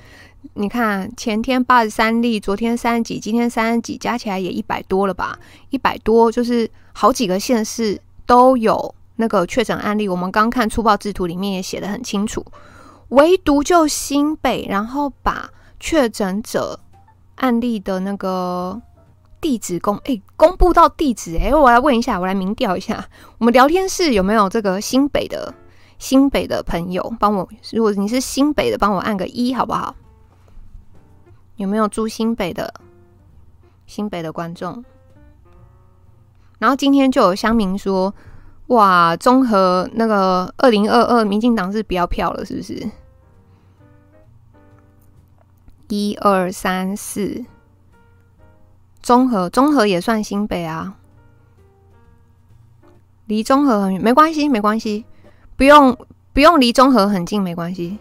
你看前天八十三例，昨天三十几，今天三十几，加起来也一百多了吧？一百多就是好几个县市。都有那个确诊案例，我们刚看粗暴制图里面也写得很清楚，唯独就新北，然后把确诊者案例的那个地址公，哎、欸，公布到地址，哎、欸，我来问一下，我来民调一下，我们聊天室有没有这个新北的新北的朋友，帮我，如果你是新北的，帮我按个一，好不好？有没有住新北的新北的观众？然后今天就有乡民说：“哇，中和那个二零二二民进党是不要票了，是不是？”一二三四，中和中和也算新北啊，离中和很远，没关系，没关系，不用不用离中和很近，没关系。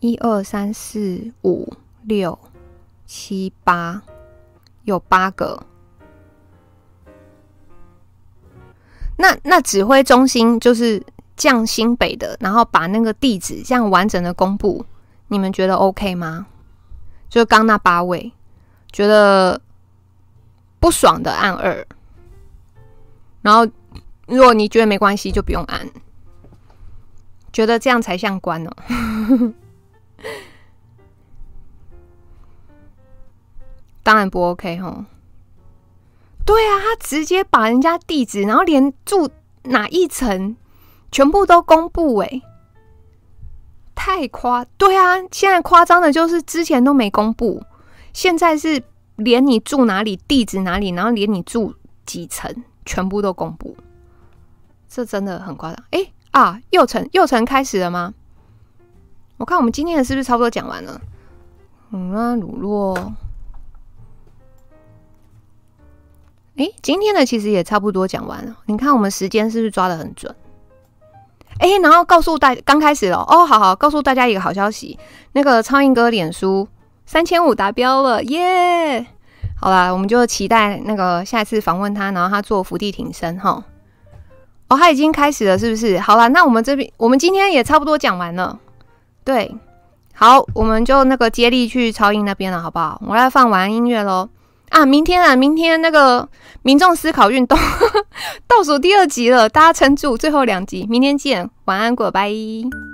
一二三四五六。七八有八个，那那指挥中心就是降新北的，然后把那个地址这样完整的公布，你们觉得 OK 吗？就刚那八位觉得不爽的按二，然后如果你觉得没关系就不用按，觉得这样才像官哦。[laughs] 当然不 OK 吼，对啊，他直接把人家地址，然后连住哪一层全部都公布，哎，太夸，对啊，现在夸张的就是之前都没公布，现在是连你住哪里、地址哪里，然后连你住几层全部都公布，这真的很夸张。哎啊，右城右城开始了吗？我看我们今天的是不是差不多讲完了？嗯啊，鲁洛。哎，今天的其实也差不多讲完了。你看我们时间是不是抓得很准？哎，然后告诉大刚开始了哦，好好告诉大家一个好消息，那个超英哥脸书三千五达标了耶！好啦，我们就期待那个下一次访问他，然后他做伏地挺身哈。哦，他已经开始了，是不是？好啦，那我们这边我们今天也差不多讲完了。对，好，我们就那个接力去超英那边了，好不好？我来放晚安音乐喽。啊，明天啊，明天那个民众思考运动 [laughs] 倒数第二集了，大家撑住，最后两集，明天见，晚安，，goodbye。